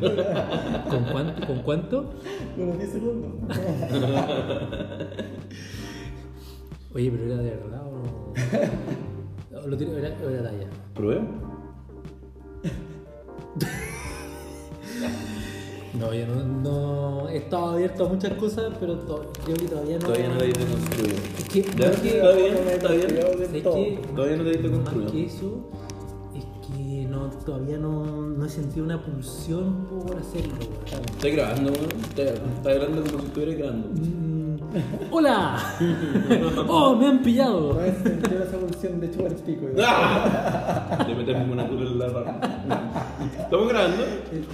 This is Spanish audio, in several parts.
¿Con cuánto? ¿Con cuánto? Unos 10 segundos. Oye, pero era de verdad o no. ¿O lo tiró? Era, era talla. ¿Prueba? No, yo no, no he estado abierto a muchas cosas, pero to- creo que todavía no. Todavía no te diste construido. Es que, ¿Ya? más que- ¿Está bien? ¿Está bien? ¿sabes qué? Todavía no te diste Más construido. que eso, no, todavía no, no he sentido una pulsión por hacerlo. weón. Estás grabando, weón. Estás estás hablando como si estuvieras grabando. Mm, ¡Hola! ¡Oh, me han pillado! No es sentir esa evolución de chupar el pico. ¡Ah! De meterme una cura en la rama. ¿Estamos grabando?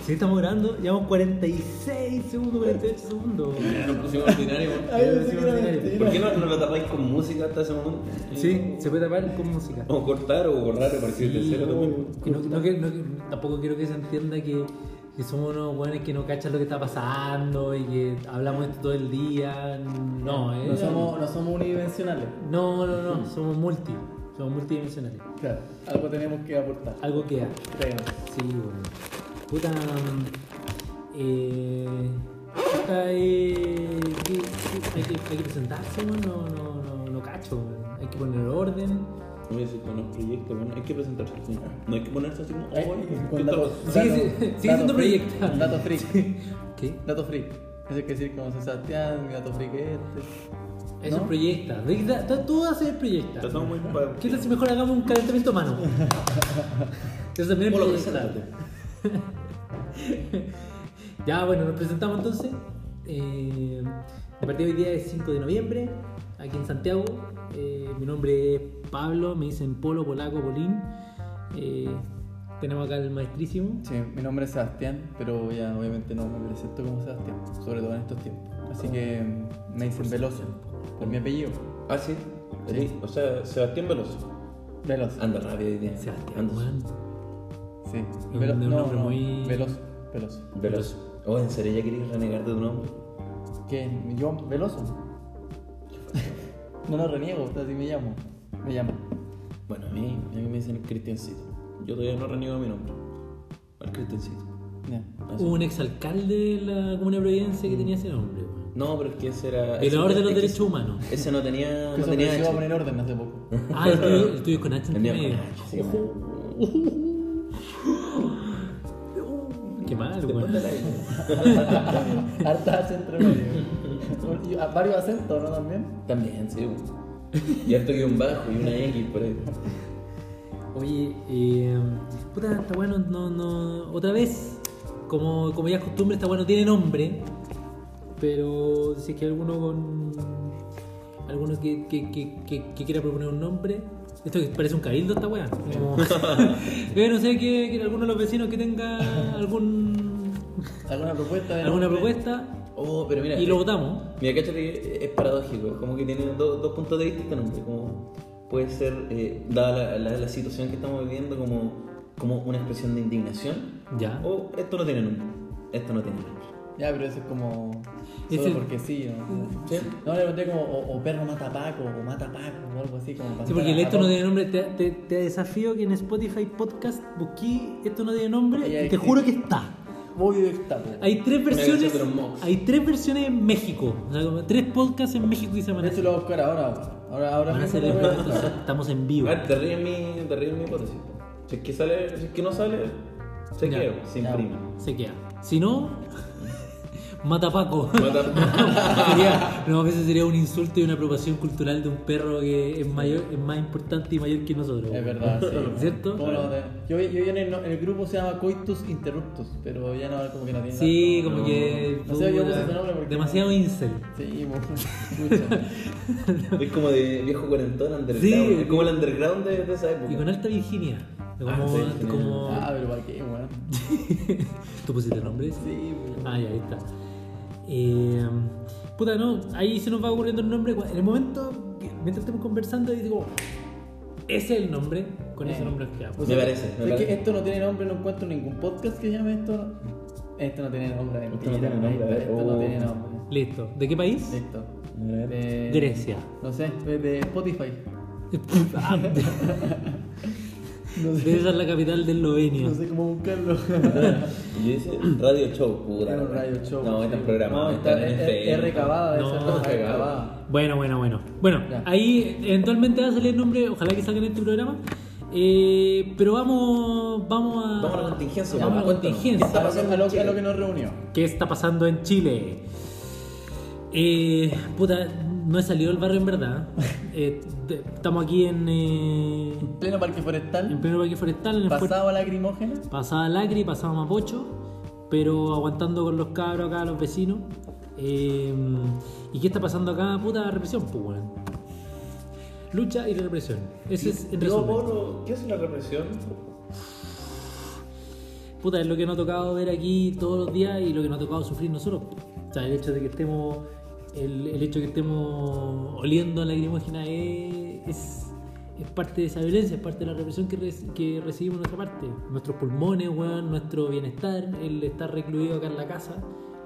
Sí, estamos grabando, llevamos 46 segundos, 48 segundos. Nos pusimos ordinario. ¿Por qué no, no lo tapáis con música hasta ese momento? Sí, se puede tapar con música. O cortar o borrar a partir de Sí, cero también. que no- no que- no que- tampoco quiero que se entienda que, que somos unos buenos que no cachan lo que está pasando y que hablamos de esto todo el día. No, eh. No somos, no somos unidimensionales. no, no, no, somos multi, somos multidimensionales. Claro, algo tenemos que aportar. Algo queda. Créenos. Sí, bueno. Puta. Eh. puta, eh, ¿qué- qué- hay, que, hay que presentarse, weón, no, no, no, no cacho, hay que poner orden. Voy a decir con los proyectos, bueno, hay que presentarse así. No hay que ponerse así como. Ay, "Oye, con ¿qué datos- tal?". Sigue- datos- sigue datos siendo proyecto. Dato freak. ¿Qué? Dato freak. Eso hay que decir como Sebastián, mi dato freak es este. Eso ¿No? proyecta. ¿De Tú haces proyecta. Estamos muy ¿Qué tal si mejor hagamos un calentamiento a mano? Eso también es Por lo que proyectar. sea. Ya, bueno, nos presentamos entonces. Eh, de partida hoy día es 5 de noviembre, aquí en Santiago. Eh, mi nombre es Pablo, me dicen Polo, Polaco, Polín. Eh, tenemos acá el maestrísimo. Sí, mi nombre es Sebastián, pero ya obviamente no me presento como Sebastián, sobre todo en estos tiempos. Así que me dicen Veloso, por mi apellido. Ah, sí. Sí. O sea, Sebastián Veloso. Veloso. Anda rápido hoy día. Sebastián. Sí. Un- Velo- un no, nombre no, muy- Veloso. Veloso. Veloso. Oh, ¿en serio ya querías renegar de tu nombre? ¿Qué? ¿Yo? ¿Veloso? no lo reniego, así me llamo. Me llamo. Bueno, a mí, a mí me dicen el Cristiancito. Yo todavía no reniego mi nombre. El Cristiancito. Ya. Así. Hubo un exalcalde de la Comuna de Providencia que tenía ese nombre. No, pero es que ese era. Violador ese- de los derechos humanos. Ese no tenía. No tenía ofreció a H. poner orden hace poco. Ah, el tuyo, el tuyo es con H El en medio. H. Qué mal, aire. Harta H entre medio. Varios acentos, ¿no? También. También, sí. Y harto que un bajo y una X por ahí. Oye, eh, puta, esta weá no, no, Otra vez, como, como ya es costumbre, esta weá no tiene nombre. Pero si es que alguno con. Alguno que, que, que, que, que quiera proponer un nombre. Esto que parece un cabildo esta weá. Eh, no sé que, que alguno de los vecinos que tenga algún ¿Alguna propuesta? alguna nombre? propuesta Oh, pero mira. y lo votamos. Mira, cacho que es paradójico, es como que tiene dos, dos puntos de vista este nombre, como puede ser, eh, dada la, la- la situación que estamos viviendo, como, como una expresión de indignación, Ya. o esto no tiene nombre, esto no tiene nombre. Ya, pero eso es como. Es Solo el- porque sí, ¿no? ¿Sí? No, le pregunté como o, o perro mata a Paco, o mata a Paco, o algo así. Como Sí, porque el esto no tiene nombre. Te, te, te desafío que en Spotify Podcast busqué esto no tiene nombre y te juro que está. Voy po. Hay tres versiones. Hay tres versiones en México. O sea, como tres podcasts en México que se De así. hecho, lo voy a buscar ahora. Ahora, ahora Van a a buscar. estamos en vivo. Ah, te ríes mi, te ríes mi hipótesis. Si es que sale, si es que no sale, se Ya. queda, se imprime. Se queda. Si no, mata a Paco. Mata- sería, no, eso sería un insulto y una apropiación cultural de un perro que es mayor, es más importante y mayor que nosotros. Es verdad, sí. ¿Cierto? ¿Cómo no? Yo, yo en, el, en el grupo se llama Coitus Interruptus, pero ya no, como que no tiene Sí, como que. No sé, yo puse puta, ese nombre porque- demasiado incel. Sí, pues, escucha. es como de viejo cuarentón underground. Sí. es como el underground de, de esa época. Y con alta Virginia. Como, Ah, sí, como... Ah, pero ¿para qué, weón? ¿Tú pusiste nombre? Sí, pues. Ah, ya, ahí está. Eh, puta, no, ahí se nos va ocurriendo el nombre. En el momento, que- mientras estamos conversando, y digo, ese es el nombre, con ese Eh, nombre nos quedamos. O Me parece, me parece. que esto no tiene nombre, no encuentro ningún podcast que llame esto. Esto no tiene nombre, Esto no tiene nombre, Esto no oh. tiene nombre. Listo. ¿De qué país? Listo. De- Grecia. No sé, de, de Spotify. Ah, Debe ser la capital de Eslovenia. No sé cómo buscarlo. Y yo dice Radio Show, puta. Era un la radio show. No, sí. está en programa. No, está en es, es recabada, No, recabada. recabada. Bueno, bueno, bueno. Bueno, Ya. ahí eventualmente va a salir el nombre, ojalá que salga en este programa. Eh, pero vamos, vamos a. Vamos a la contingencia, Vamos a la contingencia. ¿Qué está pasando en Chile? a lo que nos reunió. ¿Qué está pasando en Chile? Eh, puta, no he salido del barrio en verdad. Eh, estamos aquí en, eh, Pleno parque en forestal. pleno parque forestal, en el fuerte- Pasado a lacrimógena. pasaba Lacri, pasaba Mapocho, pero aguantando con los cabros acá, los vecinos. Eh, ¿Y qué está pasando acá? Puta represión, pues bueno. Lucha y represión. Ese es el Diego resumen. Polo, ¿qué es la represión? Puta, es lo que nos ha tocado ver aquí todos los días y lo que nos ha tocado sufrir nosotros. O sea, el hecho de que estemos, el, el hecho de que estemos oliendo lacrimógena es, es, es parte de esa violencia, es parte de la represión que, re- que recibimos de nuestra parte. Nuestros pulmones, weón, nuestro bienestar, el estar recluido acá en la casa,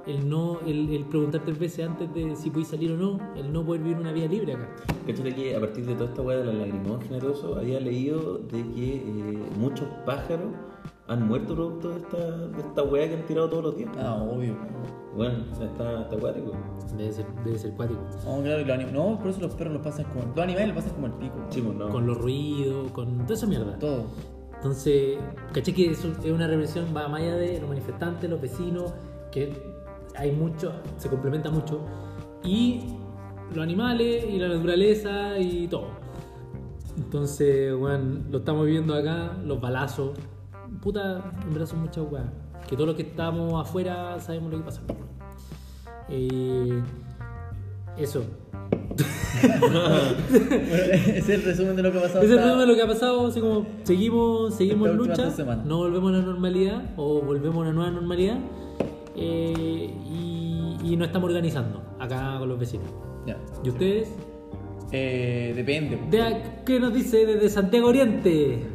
el no, el, el preguntar tres veces antes de si podéis salir o no, el no poder vivir una vida libre acá. Cachate que a partir de toda esta weá de la lagrimógena y todo eso, había leído de que eh, muchos pájaros han muerto producto de esta, de esta weá que han tirado todos los días. Ah, obvio. Bueno, está, está acuático. Debe ser, debe ser cuático. No, claro, y los anim- no, por eso los perros los pasan como. Los animales los pasan como el pico. Sí, pues no. Con los ruidos, con toda esa mierda. Todo. Entonces, caché que eso es una represión, va más allá de los manifestantes, los vecinos, que hay mucho, se complementa mucho, y los animales y la naturaleza y todo. Entonces, bueno, lo estamos viendo acá, los balazos. Puta, en verdad son muchas weas. Que todos los que estamos afuera sabemos lo que pasa. Eh, eso. Es el resumen de lo que ha pasado. Es el resumen de lo que ha pasado, así como seguimos, seguimos en lucha, no volvemos a la normalidad o volvemos a una nueva normalidad eh, y, y nos estamos organizando acá con los vecinos. Ya. ¿Y ustedes? Eh, depende. De ¿Qué nos dice desde Santiago Oriente?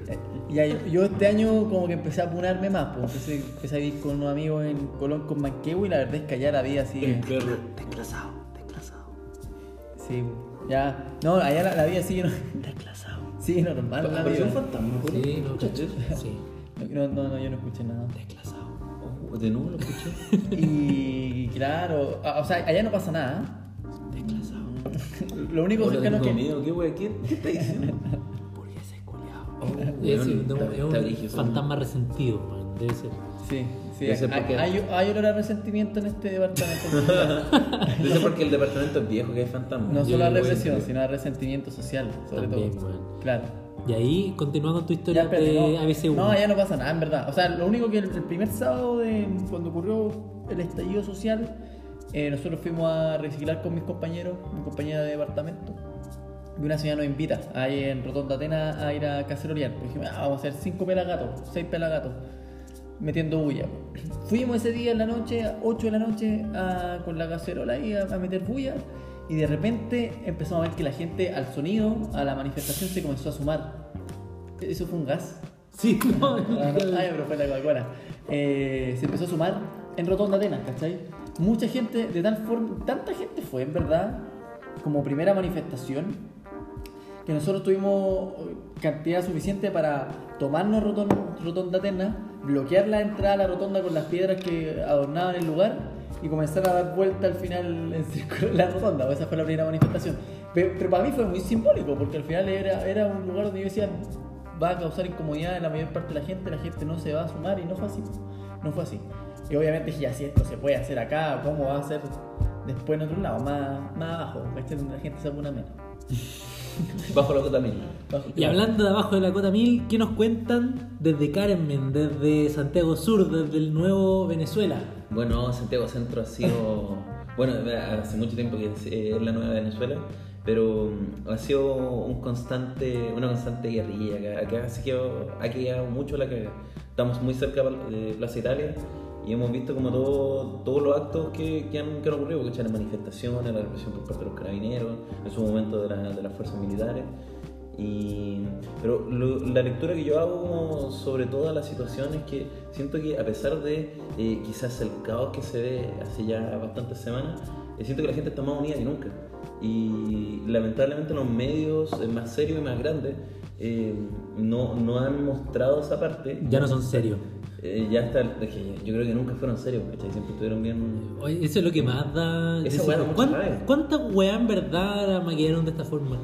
Ya, yo, yo este año como que empecé a apunarme más, pues empecé, empecé a ir con unos amigos en Colón con Manquehue y la verdad es que allá la vida sigue. perro. Desclasado, desclasado. Sí, ya. No, allá la, la vida sigue, Desclasado. sigue normal. La un fantasma, ¿no? Sí, no, ¿Caché? sí, No, no, no, yo no escuché nada. desclasado. Oh, de nuevo lo escuché. Y claro, o sea, allá no pasa nada. Desclasado. Lo único cercano que. miedo, ¿qué wea? ¿Qué, ¿Qué está diciendo? Oh, Es, un- está- es un está brígido, fantasma resentido, man, debe ser. Sí, sí, Debe ser hay, porque- hay, hay olor a resentimiento en este departamento. Dice porque el departamento es viejo, que hay fantasma. No solo a represión, sino a resentimiento social, sobre También, todo. weón. Claro. Y ahí continúa con tu Ya, historia espérate, de no, ABC1. no, ya no pasa nada, en verdad. O sea, lo único que el, el primer sábado de cuando ocurrió el estallido social, eh, nosotros fuimos a reciclar con mis compañeros, mi compañera de departamento. Y una señora nos invita ahí en Rotonda Atenas a ir a cacerolear. Dijimos, "Ah, vamos a hacer cinco pelagatos, seis pelagatos, metiendo bulla. Fuimos ese día en la noche, a 8 de la noche, a- con la cacerola ahí a, a meter bulla. Y de repente empezamos a ver que la gente al sonido, a la manifestación, se comenzó a sumar. Eso fue un gas. Sí, no. Ay, pero fue la Coca-Cola. Eh, se empezó a sumar en Rotonda Atenas, ¿cachai? Mucha gente, de tal forma, tanta gente fue, en verdad, como primera manifestación, que nosotros tuvimos cantidad suficiente para tomarnos Roton- Rotonda Atenas, bloquear la entrada a la rotonda con las piedras que adornaban el lugar y comenzar a dar vuelta al final en círculo la rotonda. Esa fue la primera manifestación. Pero, pero para mí fue muy simbólico, porque al final era, era un lugar donde yo decía, va a causar incomodidad en la mayor parte de la gente, la gente no se va a sumar y no fue así. No fue así. Y obviamente dije, ya si esto se puede hacer acá, ¿cómo va a ser después en otro lado? Más, más abajo, la gente se una menos. Bajo la cota mil. Bajo- Y hablando de abajo de la cota 1000, ¿qué nos cuentan desde Carmen, desde Santiago Sur, desde el nuevo Venezuela? Bueno, Santiago Centro ha sido. Bueno, hace mucho tiempo que es, eh, es la nueva Venezuela, pero mm, ha sido un constante, una constante guerrilla. Acá, acá ha, quedado, ha quedado mucho la caga. Estamos muy cerca de Plaza Italia y hemos visto como todo, todos los actos que, que han, que han ocurrido, porque las manifestaciones, la represión por parte de los carabineros, en su momento de, la- de las fuerzas militares. Y, pero lo- la lectura que yo hago sobre toda la situación es que siento que a pesar de eh, quizás el caos que se ve hace ya bastantes semanas, eh, siento que la gente está más unida que nunca. Y lamentablemente los medios eh, más serios y más grandes eh, no, no han mostrado esa parte. Ya no son serios. Eh, ya está, es que yo creo que nunca fueron serios, ¿cachai? Siempre estuvieron bien. Oye, eso es lo que más da. Esa decir, weá da mucha ¿cuán- rabia. ¿Cuántas weas en verdad la maquillaron de esta forma?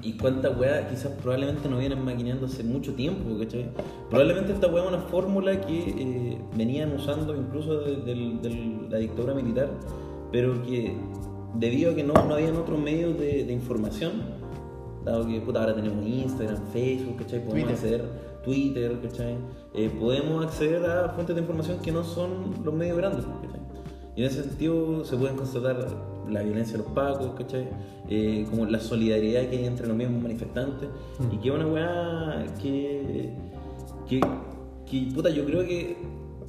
Y cuántas weas quizás probablemente no vienen maquinando hace mucho tiempo, ¿cachai? Probablemente esta wea es una fórmula que eh, venían usando incluso de, la dictadura militar, pero que debido a que no, no habían otros medios de, de información, dado que puta, ahora tenemos Instagram, Facebook, ¿cachai? Podemos Twitter. acceder Twitter, ¿cachai? Eh, podemos acceder a fuentes de información que no son los medios grandes, ¿cachai? Y en ese sentido se pueden constatar la violencia de los pacos, ¿cachai? Eh, como la solidaridad que hay entre los mismos manifestantes. Y que es una weá que, que, que, puta, yo creo que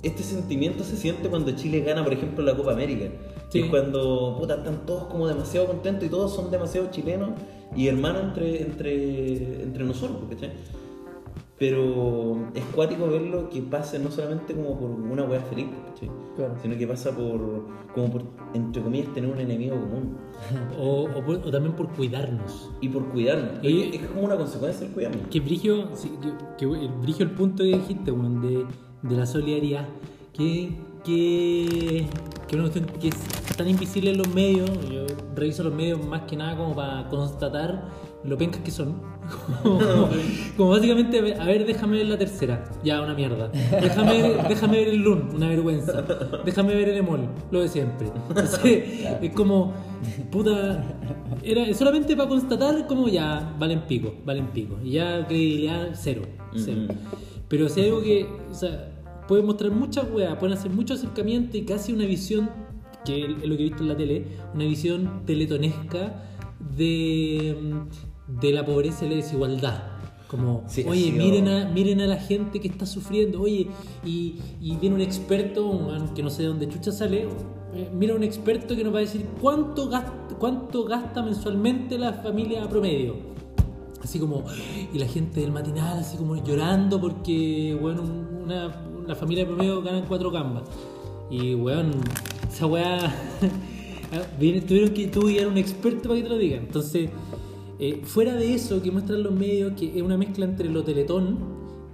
este sentimiento se siente cuando Chile gana, por ejemplo, la Copa América. Sí. Es cuando, puta, están todos como demasiado contentos y todos son demasiado chilenos y hermanos entre, entre, entre nosotros, ¿cachai? Pero es cuático verlo que pase no solamente como por una weá feliz, sino que pasa por, como por, entre comillas, tener un enemigo común O, o por- o también por cuidarnos. y por cuidarnos. Y- es, es como una consecuencia del cuidarnos. Que brigio, sí, que, que el brigio el punto que dijiste, de, de la solidaridad, que, que, que cuestión que es tan invisible en los medios, yo reviso los medios más que nada como para constatar lo pencas que son. Como, como básicamente, a ver, déjame ver la tercera, ya una mierda. Déjame, déjame ver el LUN, una vergüenza. Déjame ver el EMOL, lo de siempre. Entonces, es como, puta, era solamente para constatar como ya valen pico, valen pico. Y ya credibilidad cero, cero. Pero si hay algo que, o sea, pueden mostrar muchas weas, pueden hacer mucho acercamiento y casi una visión, que es lo que he visto en la tele, una visión teletonesca de, de la pobreza y la desigualdad. Como, Sí, oye, sido- miren, a, miren a la gente que está sufriendo, oye, y, y viene un experto, un que no sé de dónde chucha sale, eh, mira un experto que nos va a decir cuánto gasta, cuánto gasta mensualmente la familia promedio. Así como, y la gente del matinal así como llorando porque, bueno, una, una familia promedio ganan cuatro gambas. Y, weón, esa weá, viene- tuvieron que tú a un experto para que te lo diga. Entonces, eh, fuera de eso que muestran los medios, que es una mezcla entre lo teletón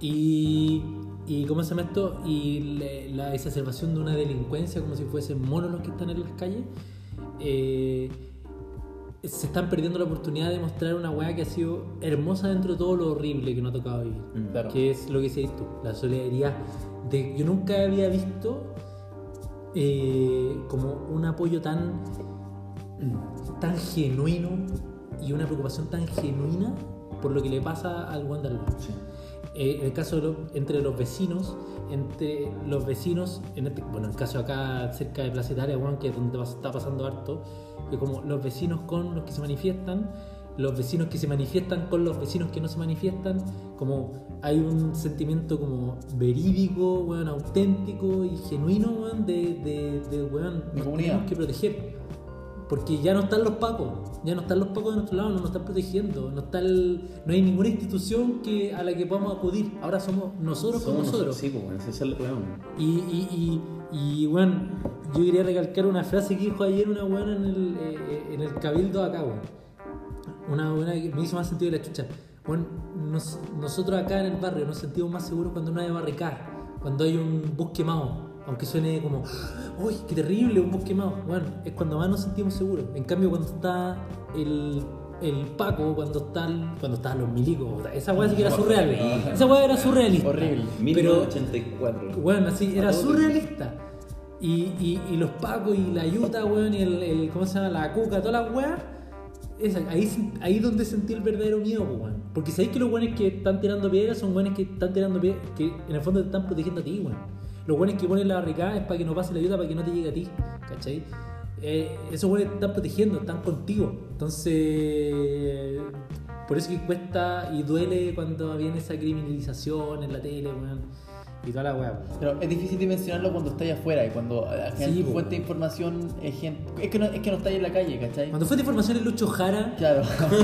y, y ¿cómo se llama esto? Y le- la exacerbación de una delincuencia como si fuesen monos los que están en las calles. eh, se están perdiendo la oportunidad de mostrar una weá que ha sido hermosa dentro de todo lo horrible que nos ha tocado vivir. Mm. Claro. Que es lo que decís tú, la solidaridad. De, yo nunca había visto eh, como un apoyo tan, tan genuino y una preocupación tan genuina por lo que le pasa al Wanderloo. Sí. Eh, en el caso de los- entre los vecinos, entre los vecinos, en este, bueno, en el caso acá cerca de Plaza Italia, weón, que es donde está pasando harto, que como los vecinos con los que se manifiestan, los vecinos que se manifiestan con los vecinos que no se manifiestan, como hay un sentimiento como verídico, weón, auténtico y genuino, weón, de, de, de De nos tenemos que proteger. Porque ya no están los pacos, ya no están los pacos de nuestro lado, no nos están protegiendo, no, está el- no hay ninguna institución que, a la que podamos acudir. Ahora somos nosotros con Somos nosotros. Sí, pues, ese es el weón. Y, y, y, y, bueno, yo quería recalcar una frase que dijo ayer una buena en el, eh, en el cabildo acá, weón. Una buena que me hizo más sentido de la chucha. Bueno, nos- nosotros acá en el barrio nos sentimos más seguros cuando no hay barricada, cuando hay un bus quemado. Aunque suene como, ¡Uy, qué terrible! Un bus quemado. Bueno, es cuando más nos sentimos seguros. En cambio, cuando está el, el Paco, cuando están, cuando están los milicos, esa weá sí que era surreal. Esa weá era surrealista. Horrible. Pero, 1984. bueno, así, era surrealista. Y, y, y los pacos y la yuta, weón, y el, el- ¿cómo se llama? La cuca, todas las weas. Esa, ahí, ahí donde sentí el verdadero miedo, pues, weón. Porque sabéis que los weones que están tirando piedras son weones que están tirando piedras, que en el fondo te están protegiendo a ti, weón. Los weones que ponen la barricada es para que no pase la ayuda, para que no te llegue a ti, ¿cachai? Eh, esos te están protegiendo, están contigo. Entonces, por eso que cuesta y duele cuando viene esa criminalización en la tele, weón. Y toda la weá, weón. Pero es difícil dimensionarlo cuando estáis afuera y cuando Sí, tu po, fuente de información es gente. Es que no, es que no estáis en la calle, ¿cachai? Cuando fue de información el Lucho Jara, Claro.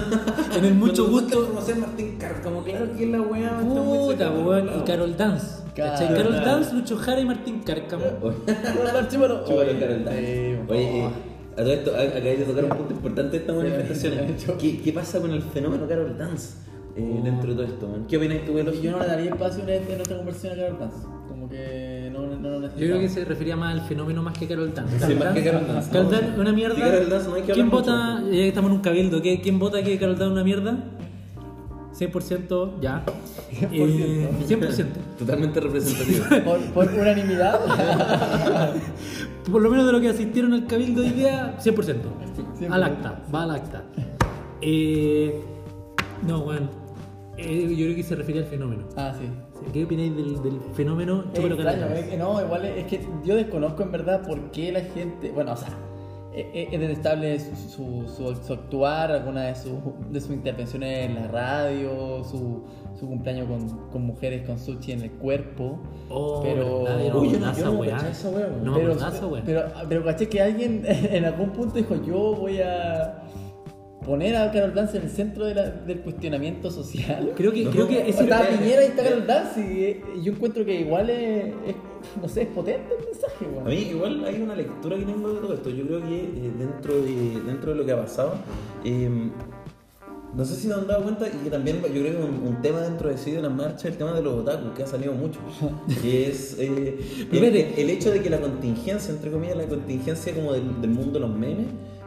en el mucho Cuando gusto. conocer Martín Carr, como claro que es la weá. Puta, weón. Y Carol Dance. Carol Dance, Lucho Jara y Martín Cárcamo. Chúpalo, chúpalo. Carol Dance. eh, Oye, eh, A todo esto, acabáis de tocar un punto importante de esta manifestación. ¿Qué, ¿Qué pasa con el fenómeno Carol Dance eh, Oh. dentro de todo esto? man? ¿Qué opináis tú de los Yo no le daría espacio en en nuestra conversación a Carol Dance. Como que no, no, no Yo creo que se refería más al fenómeno más que Carol Dance. Sí, más que Carol Dance. Carol No, Dance sí. es una mierda. Carol Dance no hay que ¿Quién vota? mucho. Ya que estamos en un cabildo. ¿qué- ¿Quién vota que Carol Dance es una mierda? 100% ya. 100%. Eh, 100%. Totalmente representativo. Por, por unanimidad. Por lo menos de lo que asistieron al cabildo hoy día, 100%. Al 100%. acta, va al acta. Eh, no, bueno. Eh, yo creo que se refiere al fenómeno. ah, sí. ¿Qué opináis del, del fenómeno Es extraño, es que no, igual es, es que yo desconozco en verdad por qué la gente, bueno, o sea, es, es- es detestable su, su, su- actuar, alguna de, sus de sus intervenciones en la radio, su, su cumpleaños con, con mujeres con sushi en el cuerpo. Oh, pero, pero, pero caché que alguien en algún punto dijo, yo voy a poner a Carol Dance en el centro de la- del cuestionamiento social. Creo que, No, creo que ese Está Piñera y está Carol Dance y, y yo encuentro que igual es, es, no sé, es potente el mensaje, weón. A mí igual hay una lectura que tengo de todo esto. Yo creo que eh, dentro, de, dentro de lo que ha pasado, eh, no sé si se han dado cuenta y que también yo creo que un, un tema dentro de sí de la marcha el tema de los otakus, que ha salido mucho. que es eh, el, el hecho de que la contingencia, entre comillas, la contingencia como del, del mundo de los memes,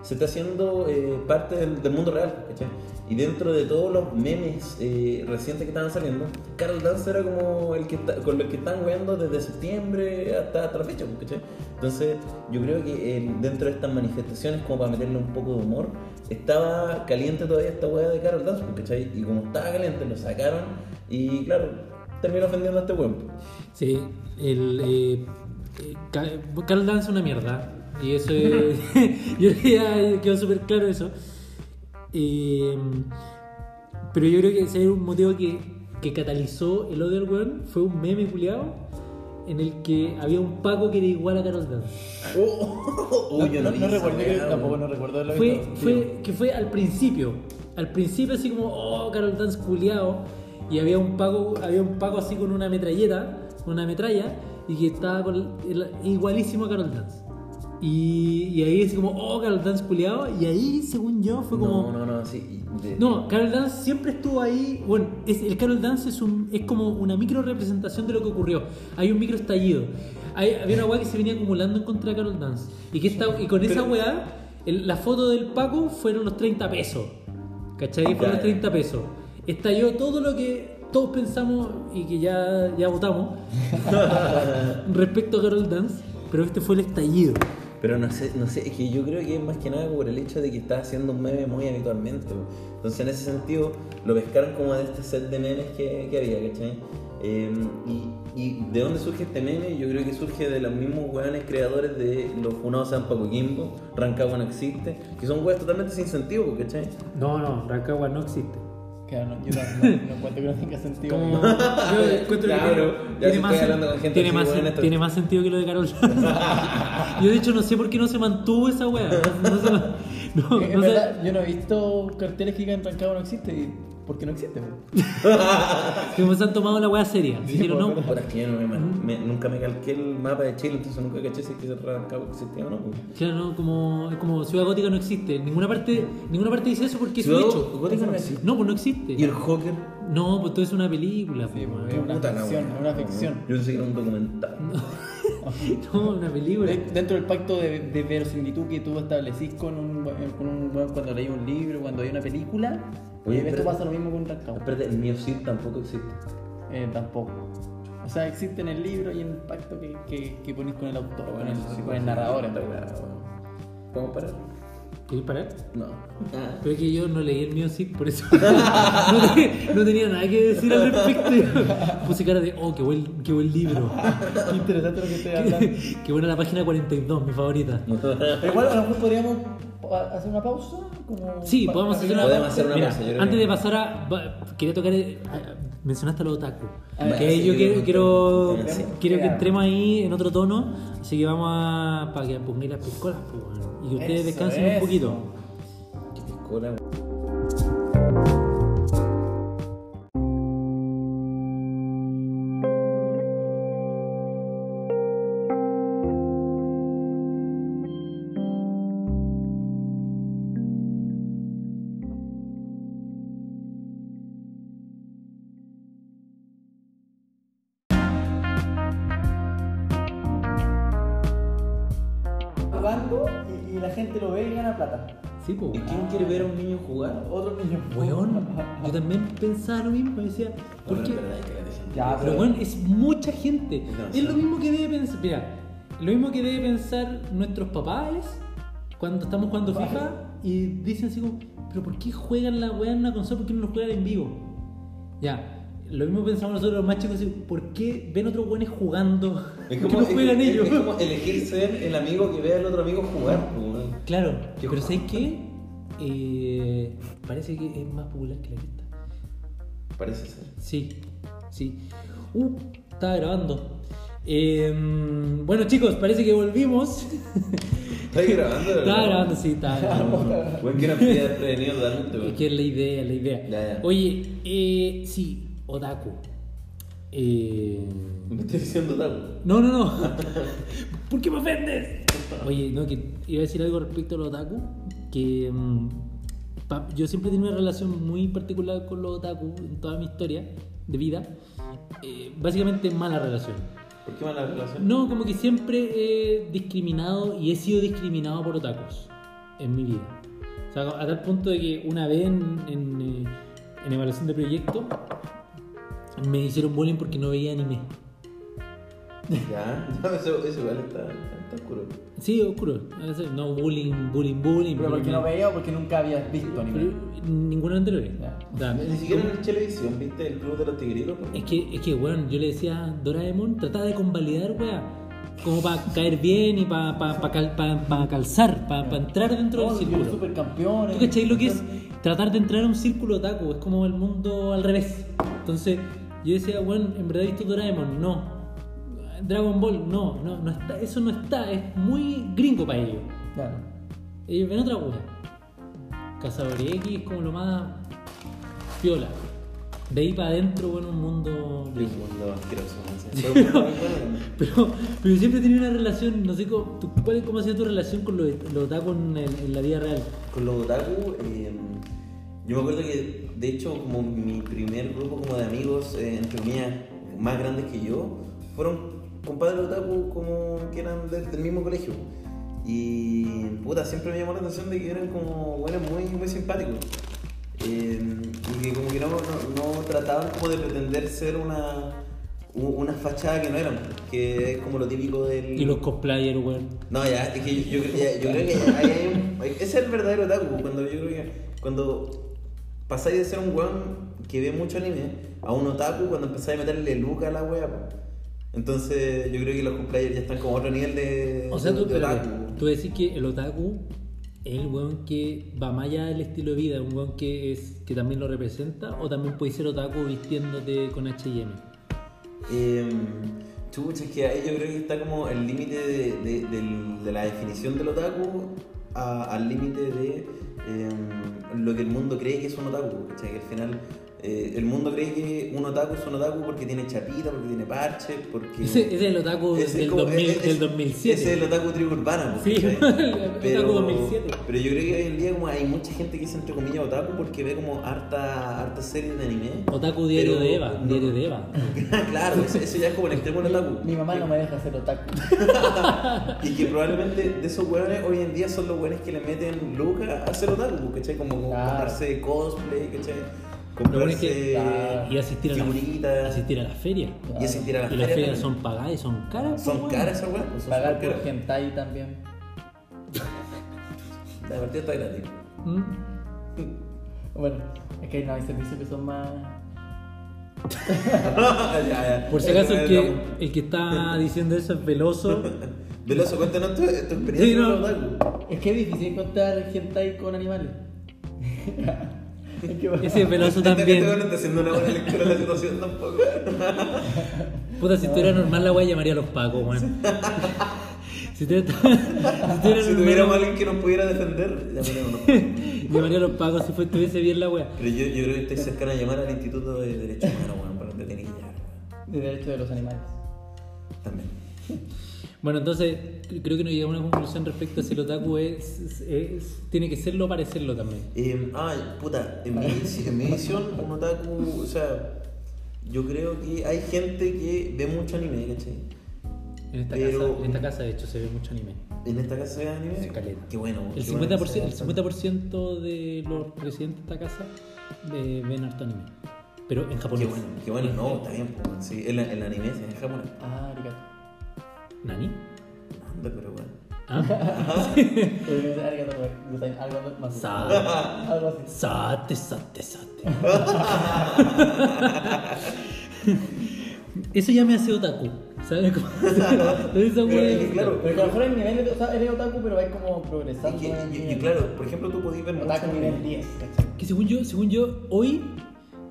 se está haciendo eh, parte del, mundo real, ¿cachai? Y dentro de todos los memes eh, recientes que estaban saliendo, Carol Dance era como el que está, con el que están jugando desde septiembre hasta, hasta la fecha, ¿cachai? Entonces, yo creo que dentro de estas manifestaciones, como para meterle un poco de humor, estaba caliente todavía esta weá de Carol Dance, ¿cachai? Y como estaba caliente, lo sacaron y, claro, terminó ofendiendo a este weón. Sí, el, eh, eh, Ca- Carol Dance es una mierda. Y eso es. yo creo que ya quedó súper claro eso. Eh, pero yo creo que si hay un motivo que, que catalizó el odio al weón fue un meme culiado en el que había un Paco que era igual a Carol Dance. Uy, no, yo no, vi no esa recuerdo, que- tampoco no recuerdo haberlo Fue, visto. fue, que fue al principio. Al principio así como, oh, Carol Dance culiao. Y había un Paco, había un Paco así con una metralleta, una metralla, y que estaba con el- igualísimo a Carol Dance. Y, y ahí así como, oh, Carol Dance culiao. Y ahí, según yo, fue como. No, no, no, sí. de- No, Carol Dance siempre estuvo ahí. Bueno, es, el Carol Dance es, un, es como una micro representación de lo que ocurrió. Hay un micro estallido. Hay, había una weá que se venía acumulando en contra de Carol Dance. Y, que esta, y con esa weá, el- la foto del Paco fueron los 30 pesos. ¿Cachai? Fueron los ya. 30 pesos. Estalló todo lo que todos pensamos y que ya, ya votamos respecto a Carol Dance. Pero este fue el estallido. Pero no sé, no sé, es que yo creo que es más que nada por el hecho de que está haciendo un meme muy habitualmente. Entonces, en ese sentido, lo pescaron como de este set de memes que, que había, ¿cachai? Eh, y, y de dónde surge este meme? Yo creo que surge de los mismos weones creadores de los funados San Paco Quimbo, Rancagua no existe, que son weones totalmente sin sentido, ¿cachai? No, no, Rancagua no existe. Claro, no, yo no, no, no encuentro que no tenga sentido. Como, yo encuentro que Claro, ya tiene más, estoy hablando con gente tiene, más, esto- tiene más sentido que lo de Carol. Yo de hecho no sé por qué no se mantuvo esa wea. No, se no, en no sé. verdad, yo no he visto carteles que digan Rancagua no existe y porque no existe. po. Como se han tomado la wea seria. Dijeron, no, Puta, es que yo no me, me- nunca me calqué el mapa de Chile, entonces nunca caché si es que Rancagua existía o no. po. claro, no, como, como Ciudad Gótica no existe. Ninguna parte, ninguna parte dice eso porque es un Ciudad hecho. Gótica no existe. No, pues no existe. ¿Y el Joker? No, pues todo es una película. Sí, pues, es una ficción, una ficción. Yo pensé que era un documental. No, una película. De- Dentro del pacto de, de verosimilitud que tú establecís con un, con un cuando leí un libro, cuando hay una película, Oye, eh, esto pasa lo mismo con Rancagua. Espérate, el mío sí tampoco existe. Eh, tampoco. O sea, existe en el libro y en el pacto que, que, que ponís con el autor, con el, con el narrador. en verdad. ¿Podemos parar? ¿Quieres parar? No. Pero es que yo no leí el mío sí, por eso no, te- no tenía nada que decir al respecto. Puse cara de, oh, qué buen, qué buen libro. Qué interesante lo que estoy hablando. Qué, qué buena la página 42, mi favorita. Pero igual a lo mejor podríamos hacer una pausa. Como Sí, podemos hacer una, Podemos hacer una Mira, pausa, Antes que- de pasar a. Quería tocar. Mencionaste a los otaku. Que sí, yo quiero, quiero, sí, que entremos ahí en otro tono. Así que vamos a. para que pongáis las piscolas, pues, bueno, y que ustedes Eso, descansen un poquito. Qué piscola, Sí, po. ¿Y quién quiere ver a un niño jugar? Otro niño. Weón, yo también pensaba lo mismo, decía, ¿por qué? Ya, Pero bueno, es mucha gente. Es lo mismo que debe pensar. Mira, lo mismo que debe pensar nuestros papás cuando estamos jugando FIFA y dicen así como, pero ¿por qué juegan la weá en una consola? ¿Por qué no lo juegan en vivo? Ya. Lo mismo pensamos nosotros los más chicos, ¿por qué ven otros buenos jugando? Es ¿Por como, qué no juegan es- ellos? es como elegir ser el amigo que ve al otro amigo jugar. pues, weón. Claro, pero. ¿sabes qué? Eh, parece que es más popular que la cresta. Parece ser. Sí, sí. Uh, estaba grabando. Eh, bueno, chicos, parece que volvimos. ¿Estás grabando? estaba grabando, sí, estaba grabando. Weón, que no haber prevenido totalmente, es que es la idea, la idea. Ya, ya. Oye, eh, sí, Otaku. Eh, Me estoy diciendo tal. no, no, no. ¿Por qué me ofendes? Oye, no, que iba a decir algo respecto al otaku. Que mm, pa- yo siempre he tenido una relación muy particular con los otaku en toda mi historia de vida. Eh, básicamente mala relación. ¿Por qué mala relación? No, como que siempre he discriminado y he sido discriminado por otakus en mi vida. O sea, a tal punto de que una vez en, en, eh, en evaluación de proyecto me hicieron bullying porque no veía anime. Ya, eso, eso igual está, está oscuro. Sí, oscuro. No bullying, bullying, bullying. Pero porque no veía o porque nunca habías visto anime. ninguno anterior. Ni siquiera en televisión, ¿viste? El club de los tigritos. Es que, es que, weón, yo le decía a Doraemon, trataba de convalidar, weá. Como para caer bien y para pa, pa cal- pa- pa calzar, para entrar dentro del Oh, círculo. supercampeones. ¿Tú cachai lo que es tratar de entrar a un círculo otaku? Es como el mundo al revés. Entonces, yo decía, bueno, en verdad he visto Doraemon, no. Dragon Ball, no, no, no está, eso no está, es muy gringo para ellos. Claro. Ellos ven otra cosa. Cazador X es como lo más piola. De ahí para adentro, bueno, un mundo De un mundo asqueroso. no sé. Sí, Pero, Pero, pero siempre he tenido una relación, no sé cómo, tú- ¿cuál es, cómo ha sido tu relación con los, los otaku en, el- en la vida real? Con los otaku, eh, yo me acuerdo que, de hecho, como mi primer grupo como de amigos, eh, entre comillas, más grandes que yo, fueron compadres otaku como que eran del, del mismo colegio. Y puta, siempre me llamó la atención de que eran como buenos muy, muy simpáticos. Eh, y que como que no, no, no trataban como de pretender ser una, una fachada que no eran, que es como lo típico del... Y los cosplayers, weón. No, ya, es que yo, yo, ya- yo creo que hay un- ese es el verdadero otaku. Cuando yo creo que cuando pasáis de ser un weón que ve mucho anime a un otaku cuando empezáis a meterle luca a la wea. Entonces yo creo que los cosplayers ya están como a otro nivel de, O sea, tú, de otaku. tú decís que el otaku es el weón que va más allá del estilo de vida, un weón que, es, que también lo representa, o también puede ser otaku vistiéndote con HM. Eh, chucha, es que ahí yo creo que está como el límite de, la definición del otaku a- al límite de eh, lo que el mundo cree que es un otaku. ¿cachai? Que al final eh, el mundo cree que un otaku es un otaku porque tiene chapita, porque tiene parche, porque... Ese, ese es el otaku Ese del, como- 2000 es- del es- 2007. Ese es el otaku tribu urbana. Sí, ¿cachai? el otaku 2007. Pero yo creo que hoy en día como hay mucha gente que es entre comillas otaku porque ve como harta, harta series de anime. Otaku diario Pero de Eva, no- diario de Eva. claro, eso, eso ya es como el extremo del otaku. Mi mamá no me deja hacer otaku. Y que probablemente de esos hueones hoy en día son los hueones que le meten lucas a hacer otaku, ¿cachai? Como, como Claro. comprarse cosplay, ¿cachai? Lo bueno es Comprarse que Claro. y asistir a, la, figuritas. asistir a las ferias. Y asistir a las Y las ferias son pagadas y son caras. Son pues, caras esas hueones. pues, son Pagar por caras. hentai también. La partida está gratis. ¿Mm? Bueno, es que hay, no, hay servicios que son más. Ya, ya. Por si acaso, el que, Veloso, el que está diciendo eso es veloso. cuéntanos tu, tu experiencia Sí, no. Es que es difícil encontrar hentai con animales. Ese es veloso Este también. no está haciendo una buena lectura de la situación tampoco. Puta, si estuviera normal la weá llamaría a los pacos, weón. Si estuviera, si tuviéramos alguien que nos pudiera defender, llamaríamos. llamaría a los pacos si estuviese bien la weá. Pero yo, yo creo que estoy cercano a llamar al Instituto de Derechos Humanos, weón, para donde tiene que llegar. De derecho de los animales. También. Bueno, entonces creo que nos llegamos a una conclusión respecto a si el otaku es, es- es- tiene que serlo o parecerlo también. Eh, ay, puta, en mi, en mi visión, un otaku, o sea, yo creo que hay gente que ve mucho anime, ¿cachai? En esta, Pero- casa, en esta casa, de hecho, se ve mucho anime. ¿En esta casa de anime? Sí, caleta. Qué bueno. El qué bueno 50%, que sea el bastante. 50 de los residentes de esta casa eh, ven harto anime. Pero en japonés. Qué bueno, qué bueno, no, está bien. pues, bueno, Sí, el, el anime es en japonés. Ah, arigato. ¿Nani? Anda, pero bueno. ¿Ah? Eh, arigato, güey. Algo más. Sa- Algo así. Sate, sate, sate. Eso ya me hace otaku. ¿Sabes cómo? Esa Pero, claro, Pero a lo mejor en nivel de, o sea, eres otaku, pero vais como Y, progresando. que- y- y claro, por ejemplo, tú podías ver Otaku nivel 10, ¿cachai? Que según yo, según yo, hoy,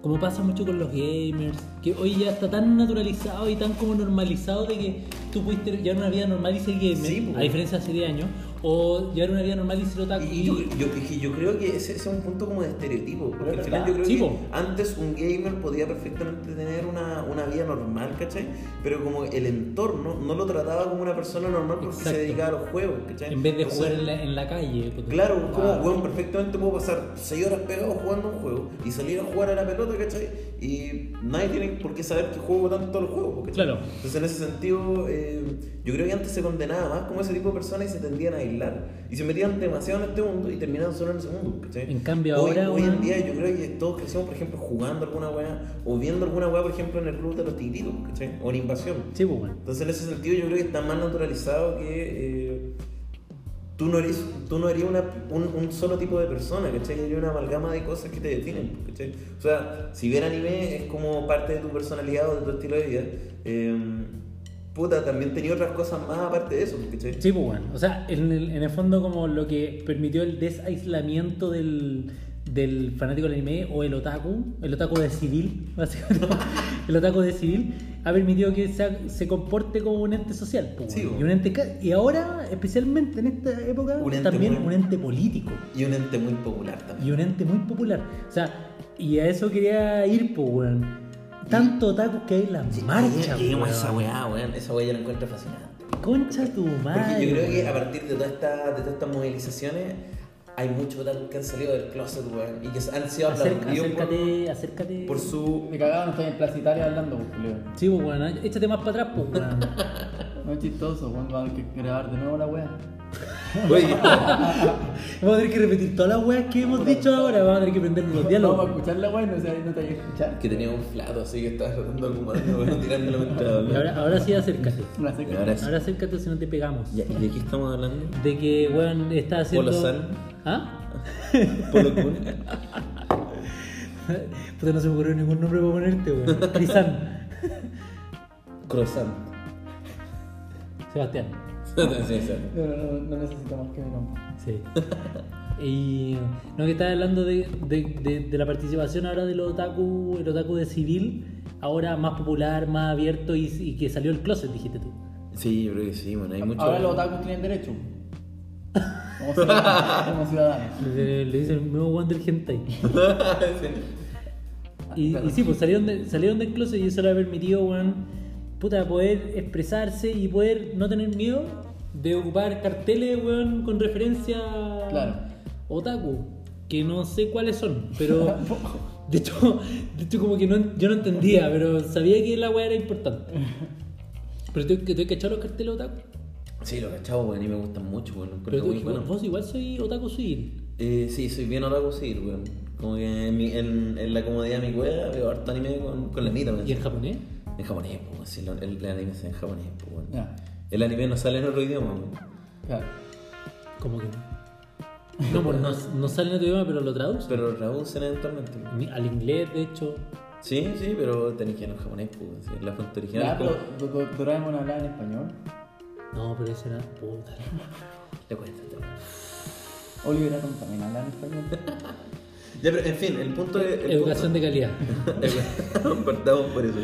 como pasa mucho con los gamers, que hoy ya está tan naturalizado y tan como normalizado de que tú puedes llevar una vida normal y ser gamer, Sí, pues. a diferencia de hace 10 años, o llevar una vida normal y ser otaku. Y yo, yo, yo creo que ese, ese es un punto como de estereotipo, porque al final yo creo verdad. Sí, que po. antes un gamer podía perfectamente tener una, una vida normal, ¿cachai? Pero como el entorno no lo trataba como una persona normal porque Exacto. se dedicaba a los juegos, ¿cachai? en vez de Entonces, jugar en la, en la calle. porque- Claro, como, Ah. weón, perfectamente puedo pasar 6 horas pegado jugando un juego y salir a jugar a la pelota, ¿cachai? Y nadie tiene por qué saber que juego tanto los juegos, ¿cachai? Claro. Entonces, en ese sentido, eh, yo creo que antes se condenaba más como ese tipo de personas y se tendían a Y se metían demasiado en este mundo y terminaban solo en ese mundo. En cambio, hoy, ahora, Hoy en día, yo creo que todos crecimos, por ejemplo, jugando alguna weá o viendo alguna weá, por ejemplo, en el club de los tigritos. O en Invasión. Sí, pues bueno. Entonces, en ese sentido, yo creo que está más naturalizado que eh, tú no eres, tú no eres una, un, un solo tipo de persona, ¿cachai? Eres una amalgama de cosas que te definen, ¿cachai? O sea, si ver anime es como parte de tu personalidad o de tu estilo de vida, eh, puta, también tenía otras cosas más aparte de eso, ¿cachai? Sí, pues bueno. O sea, en el, en el fondo como lo que permitió el desaislamiento del, del fanático del anime o el otaku, el otaku de civil, básicamente, el otaku de civil, ha permitido que se, se comporte como un ente social. pues, Sí, bueno. bo. y, un ente, y ahora, especialmente en esta época, Un también muy- un ente político. Y un ente muy popular también. Y un ente muy popular. O sea, y a eso quería ir, pues, weón. Tanto otaku que hay en las marchas, a esa weá, weón. Esa weá yo la encuentro fascinante. Concha tu madre. Porque yo creo que a partir de, toda esta, de todas estas movilizaciones hay muchos que han salido del closet, weón, y que han sido aplaudidos por, acércate, acércate. por su... Me cagaba, no estoy en Plaza Italia hablando, pues, Julio. Sí, pues bueno, échate más para atrás, pues weón. No es chistoso, weón. Va a haber que grabar de nuevo la. Oye, Vamos a tener que repetir todas las weas que hemos dicho ahora, vamos a tener que aprender los Vamos a diálogos. escuchar la wea no, se- no te hay que escuchar. que tenía un flato así que estaba tratando de acomodarlo, weón, tirándolo mientras ahora, ahora sí acércate. Ahora sí. Ahora acércate si no te pegamos. ¿Y de qué estamos hablando? De que, weón, está haciendo. Polo San. ¿Ah? Polo Kun. Puta, no se me ocurrió ningún nombre para ponerte, weón. Crisan. Croissant. Sebastián. sí, sí. No, no, no, no necesito más que mi nombre. Sí. Y no, que estaba hablando de, de, de, de la participación ahora del otaku, el otaku de civil, ahora más popular, más abierto y, y que salió el closet, dijiste tú. Sí, yo creo que sí, bueno, hay mucho... Ahora los otakus tienen derecho. Como ciudadanos. como ciudadanos. Le, le dicen el nuevo del hentai. Y, y sí, pues salieron, de- salieron del closet y eso le ha permitido, weón, puta, poder expresarse y poder no tener miedo de ocupar carteles, weón, con referencia Claro. otaku, que no sé cuáles son, pero de hecho, de hecho como que no, yo no entendía, pero sabía que la weá era importante. Pero tú has cachado los carteles otaku. Sí, los cachados, weón, y me gustan mucho, weón. Pero tú, muy vos igual soy otaku civil. Eh, sí, soy bien otaku civil, weón. Como que en, mi- en, en la comodidad de mi cueva veo harto anime con, con la Anita, weón. ¿Y en japonés? En japonés, pues, sí, el, el anime es en japonés, pues, weón. Ya. El anime no sale en otro idioma, weón. Claro. ¿Cómo que no? No, pues no, no sale en otro idioma, pero lo traduce. Pero lo traducen eventualmente. weón. Al inglés, de hecho. Sí, sí, pero tenés que ir en japonés, pues, weón, sí, la fuente original. Ya, es pero como- Do- Do- Doraemon hablaba en español. No, pero ese era. Puta. Le cuesta, te weón. Oliver Atom también español. Ya, pero en fin, el punto es. el Educación de calidad. Partamos por eso.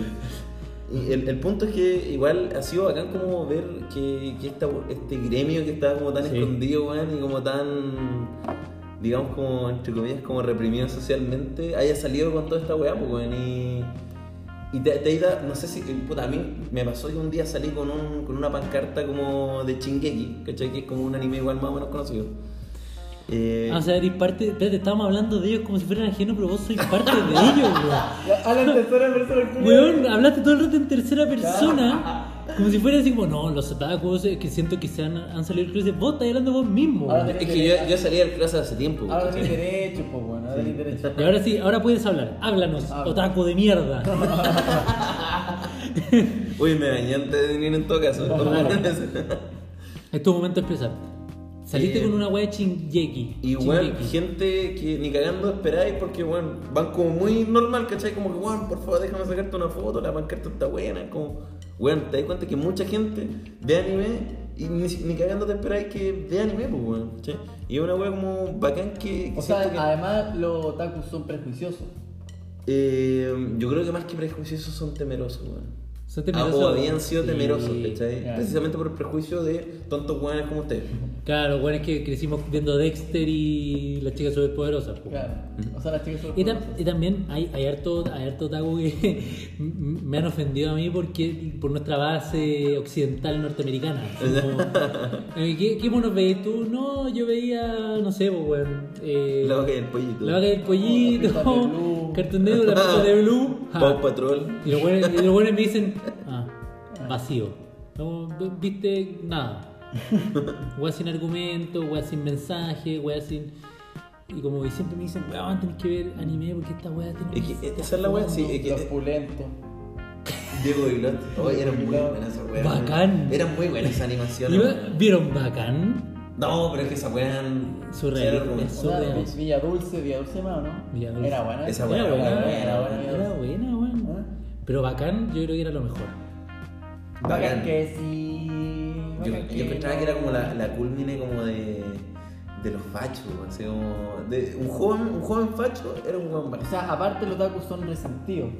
Y el, el punto es que igual ha sido bacán como ver que, que esta- este gremio que estaba como tan Sí. escondido, weón, y como tan, digamos, como, entre comillas, como reprimido socialmente, haya salido con toda esta weá, pues, weón, y... Y te, te da, no sé si, puta, a mí me pasó que un día salí con, un, con una pancarta como de Shingeki, ¿cachai? Que es como un anime igual más o menos conocido. Eh, Ah, o sea, eres parte. Espérate, estábamos hablando de ellos como si fueran ajenos, pero vos sois parte de ellos, weón. Habla en tercera persona. Weón, hablaste todo el rato en tercera persona Como si fuera así como, no, los otakus eh, que siento que se han, han salido del closet. Vos estás hablando vos mismo. Ahora Es que yo, yo salí del clase hace tiempo. Ahora ¿cachai? tenés derecho, pues bueno, ahora tenés derecho. Y ahora sí, ahora puedes hablar. Háblanos, Habla. otaku de mierda. Uy, me bañé antes de venir en todo caso. es tu momento de expresar. Saliste Eh, con una wea chingeki. Y Shingeki. gente que ni cagando esperáis porque bueno, van como muy normal, ¿cachai? Como que bueno, por favor déjame sacarte una foto, la pancarta está buena, como bueno, te das cuenta que mucha gente ve anime y ni, ni cagando te esperáis que ve anime, pues bueno, ¿cachai? Y es una wea como bacán que, que O sea, que- además los otakus son prejuiciosos. eh, yo creo que más que prejuiciosos son temerosos, weón. Son Ah, temerosos. o habían sido Sí. temerosos, ¿cachai? Ya. Precisamente por el prejuicio de tontos weones como ustedes. Claro, bueno, es que crecimos viendo Dexter y las chicas superpoderosas. po. Claro. O sea, las chicas son Y, tam- y también hay, hay harto, hay harto otaku que me han ofendido a mí porque por nuestra base occidental norteamericana. Como, eh, ¿qué, ¿Qué monos veis tú? No, yo veía, no sé, pues, bueno, eh, La vaca y el pollito. la vaca del pollito, Las pistas de. Cartoon Network, la de Blue. ja. Paw Patrol. Y los buenos, me dicen, vacío. No viste nada. Wea sin argumento, wea sin mensaje, wea sin. Y como siempre me dicen, weón, tenés que ver anime porque esta wea tiene. Es que esa es la wea, sí, es que Los pulentos. Diego Vilot. Oye, eran muy buenas esas weas. Bacán. Eran muy buenas esas ¿Y animaciones. ¿Vieron bacán? No, pero es que esa wean. Surreal. Es Villa Dulce, Villa Dulce más, ¿o no? Villa Dulce. Era buena. Esa Era buena, era buena, era era buena, weón. ¿Ah? Pero bacán, yo creo que era lo mejor. Bacán que sí. Yo, pensaba que era como la, la culmine como de. de los fachos, así como. De, un joven, un joven facho era un buen O bacán. sea, aparte los otakus son resentidos.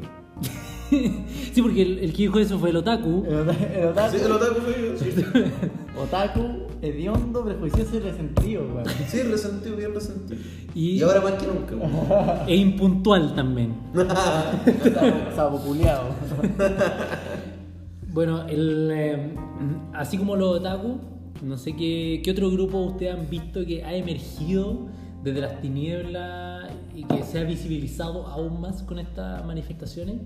sí, porque el, el que dijo eso fue el otaku. El, ota- el otaku, Sí, el otaku soy yo, sí. otaku, hediondo, prejuicioso y resentido, weón. Sí, resentido, bien resentido. Y- Y, ahora más que nunca, weón. E impuntual también. Saboculeado. Bueno, el, eh, así como los otaku, no sé qué, qué otro grupo ustedes han visto que ha emergido desde las tinieblas y que se ha visibilizado aún más con estas manifestaciones.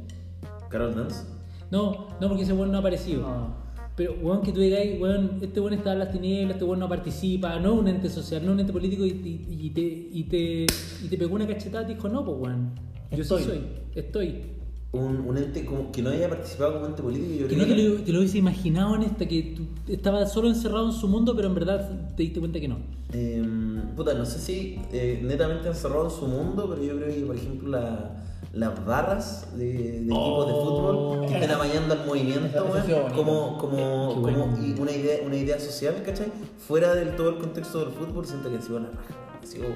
Carol Dance. No, no porque ese weón no ha aparecido. No. Pero, weón, que tú digas, weón, este weón está en las tinieblas, este weón no participa, no es un ente social, no es un ente político y, y- y te, y, te, y te pegó una cachetada y te dijo, no, pues, weón, yo Estoy. sí soy, estoy. Un, un ente como que no haya participado como ente político, yo Que creo no te lo, te lo hubiese imaginado en esta, que tú estabas solo encerrado en su mundo, pero en verdad te diste cuenta que no. Eh, puta, no sé si eh, netamente encerrado en su mundo, pero yo creo que, por ejemplo, la- las barras de, de equipos de fútbol que estén amañando al movimiento, como, como, como bueno. una, idea, una idea social, ¿cachai? Fuera del todo el contexto del fútbol, siento que ha sido la raja, ha sido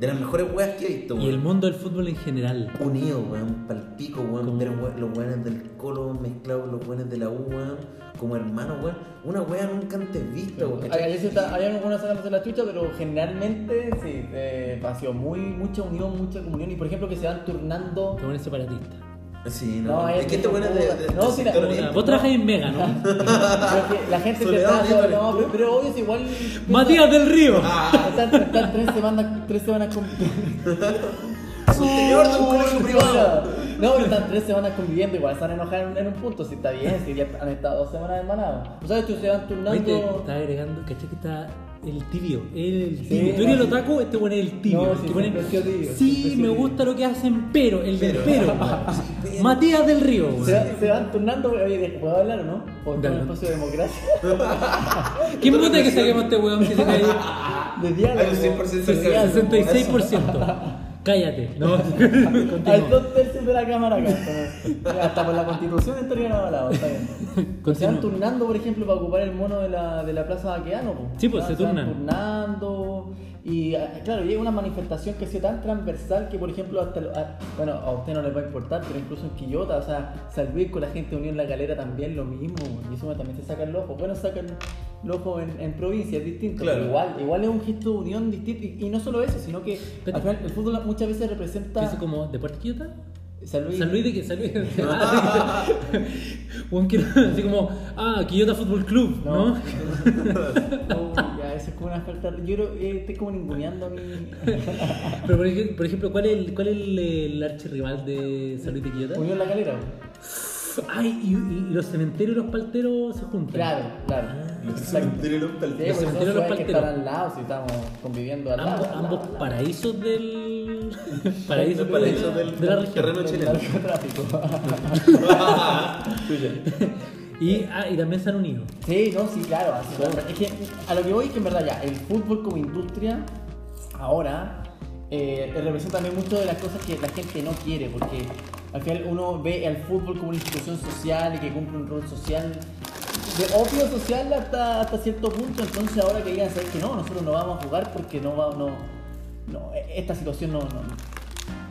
de las mejores weas que he visto, Y el weón. mundo del fútbol en general. Unido, weón, palpico, weón, Como- ver los weones del colo mezclados los weones de la U, weón, como hermanos, weón. Una wea nunca antes vista, weón, Hay, hay, algunos sacándose la chucha, pero generalmente sí, eh, ha sido muy, mucha unión, mucha comunión. Y por ejemplo, que se van turnando. Te pones separatista. Sí, No, no, es que weón es de, de, no, del sí, la- o sea, O sea, vos trabajáis en Mega, ¿no? Que la gente intenta- dígale, no, tú. pero, pero obvio es igual. Matías del Río. Están, están tres semanas, tres semanas con. Señor de un colegio privado. No, pero están tres semanas conviviendo, igual están enojados en, en un punto, si está bien, si ya han estado dos semanas hermanados. ¿Tú sabes que se van turnando? está agregando, ¿cachai que está el tibio? El Sí, tibio. Tú eres el otaku, este bueno es el tibio. No, el sí, pone, tibio, sí, sido me tibio". gusta lo que hacen, pero, el del Pero. Matías del Río. weón. Se, va- se van turnando, oye, ¿puedo hablar o no? ¿O un espacio de democracia? ¿Quién gusta que saquemos este weón que se cae? De diálogo. Hay un 100% de de diálogo. 66%. Cállate, ¿no? Hay Continúa. dos tercios de la cámara acá. Hasta por la constitución estarían avalados, está bien. Se van turnando, por ejemplo, para ocupar el mono de la, de la plaza Baqueano. po. Sí, pues, van- se van turnan. turnando. Y ah, claro, llega una manifestación que ha sido tan transversal que, por ejemplo, hasta lo- a- bueno, a usted no le va a importar, pero incluso en Quillota, o sea, San Luis con la gente unió en la galera también lo mismo. Y eso también se saca el ojo. Bueno, sacan el ojo en, en provincia, es distinto. Claro. Pero igual, igual es un gesto de unión distinto. Y, y no solo eso, sino que al final el fútbol muchas veces ¿Qué representa. es como Deporte Quillota? San Luis. San Luis de que San Luis. Weón, quiero- así como, ah, Quillota Fútbol Club, ¿no? No. No, ya, eso es como una falta. Yo creo que estoy como ninguneando a mi. Pero por ej- por ejemplo, ¿cuál es el, cuál es el, el archirrival de San Luis de Quillota? Unión La Calera. Ay, y, y- y los cementerios y los palteros se juntan. Claro, claro. Los Exacto. cementerios y los palteros. porque son cementerios y los que palteros. están al lado, si estamos conviviendo al lado. Ambos, al ambos lado, al lado. paraísos del. Paraísos de, del- de la región. terreno chileno. Y, ah, y también se han unido. Sí, no, sí, claro. así. Es que a lo que voy es que en verdad ya, el fútbol como industria, ahora, eh, representa también mucho de las cosas que la gente no quiere, porque al final uno ve al fútbol como una institución social y que cumple un rol social, de opio social hasta, hasta cierto punto, entonces ahora que digan, ¿sabes que no? Nosotros no vamos a jugar porque no va, no, no, esta situación no, no,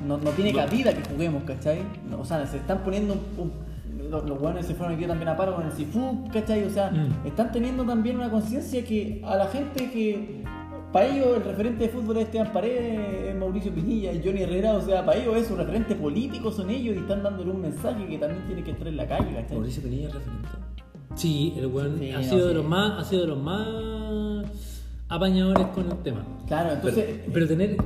no, no tiene cabida que juguemos, ¿cachai? No, o sea, se están poniendo un- un- los, los buenos se fueron aquí también a paro con el Sifu, ¿cachai? O sea, Mm. están teniendo también una conciencia que a la gente que para ellos el referente de fútbol es Esteban Paredes, es Mauricio Pinilla y Johnny Herrera, o sea, para ellos es un referente político, son ellos y están dándole un mensaje que también tiene que estar en la calle, ¿cachai? Mauricio Pinilla es referente. Sí, el weón Sí, ha, no, sido de los más, ha sido de los más apañadores con el tema. Claro, entonces Pero tener.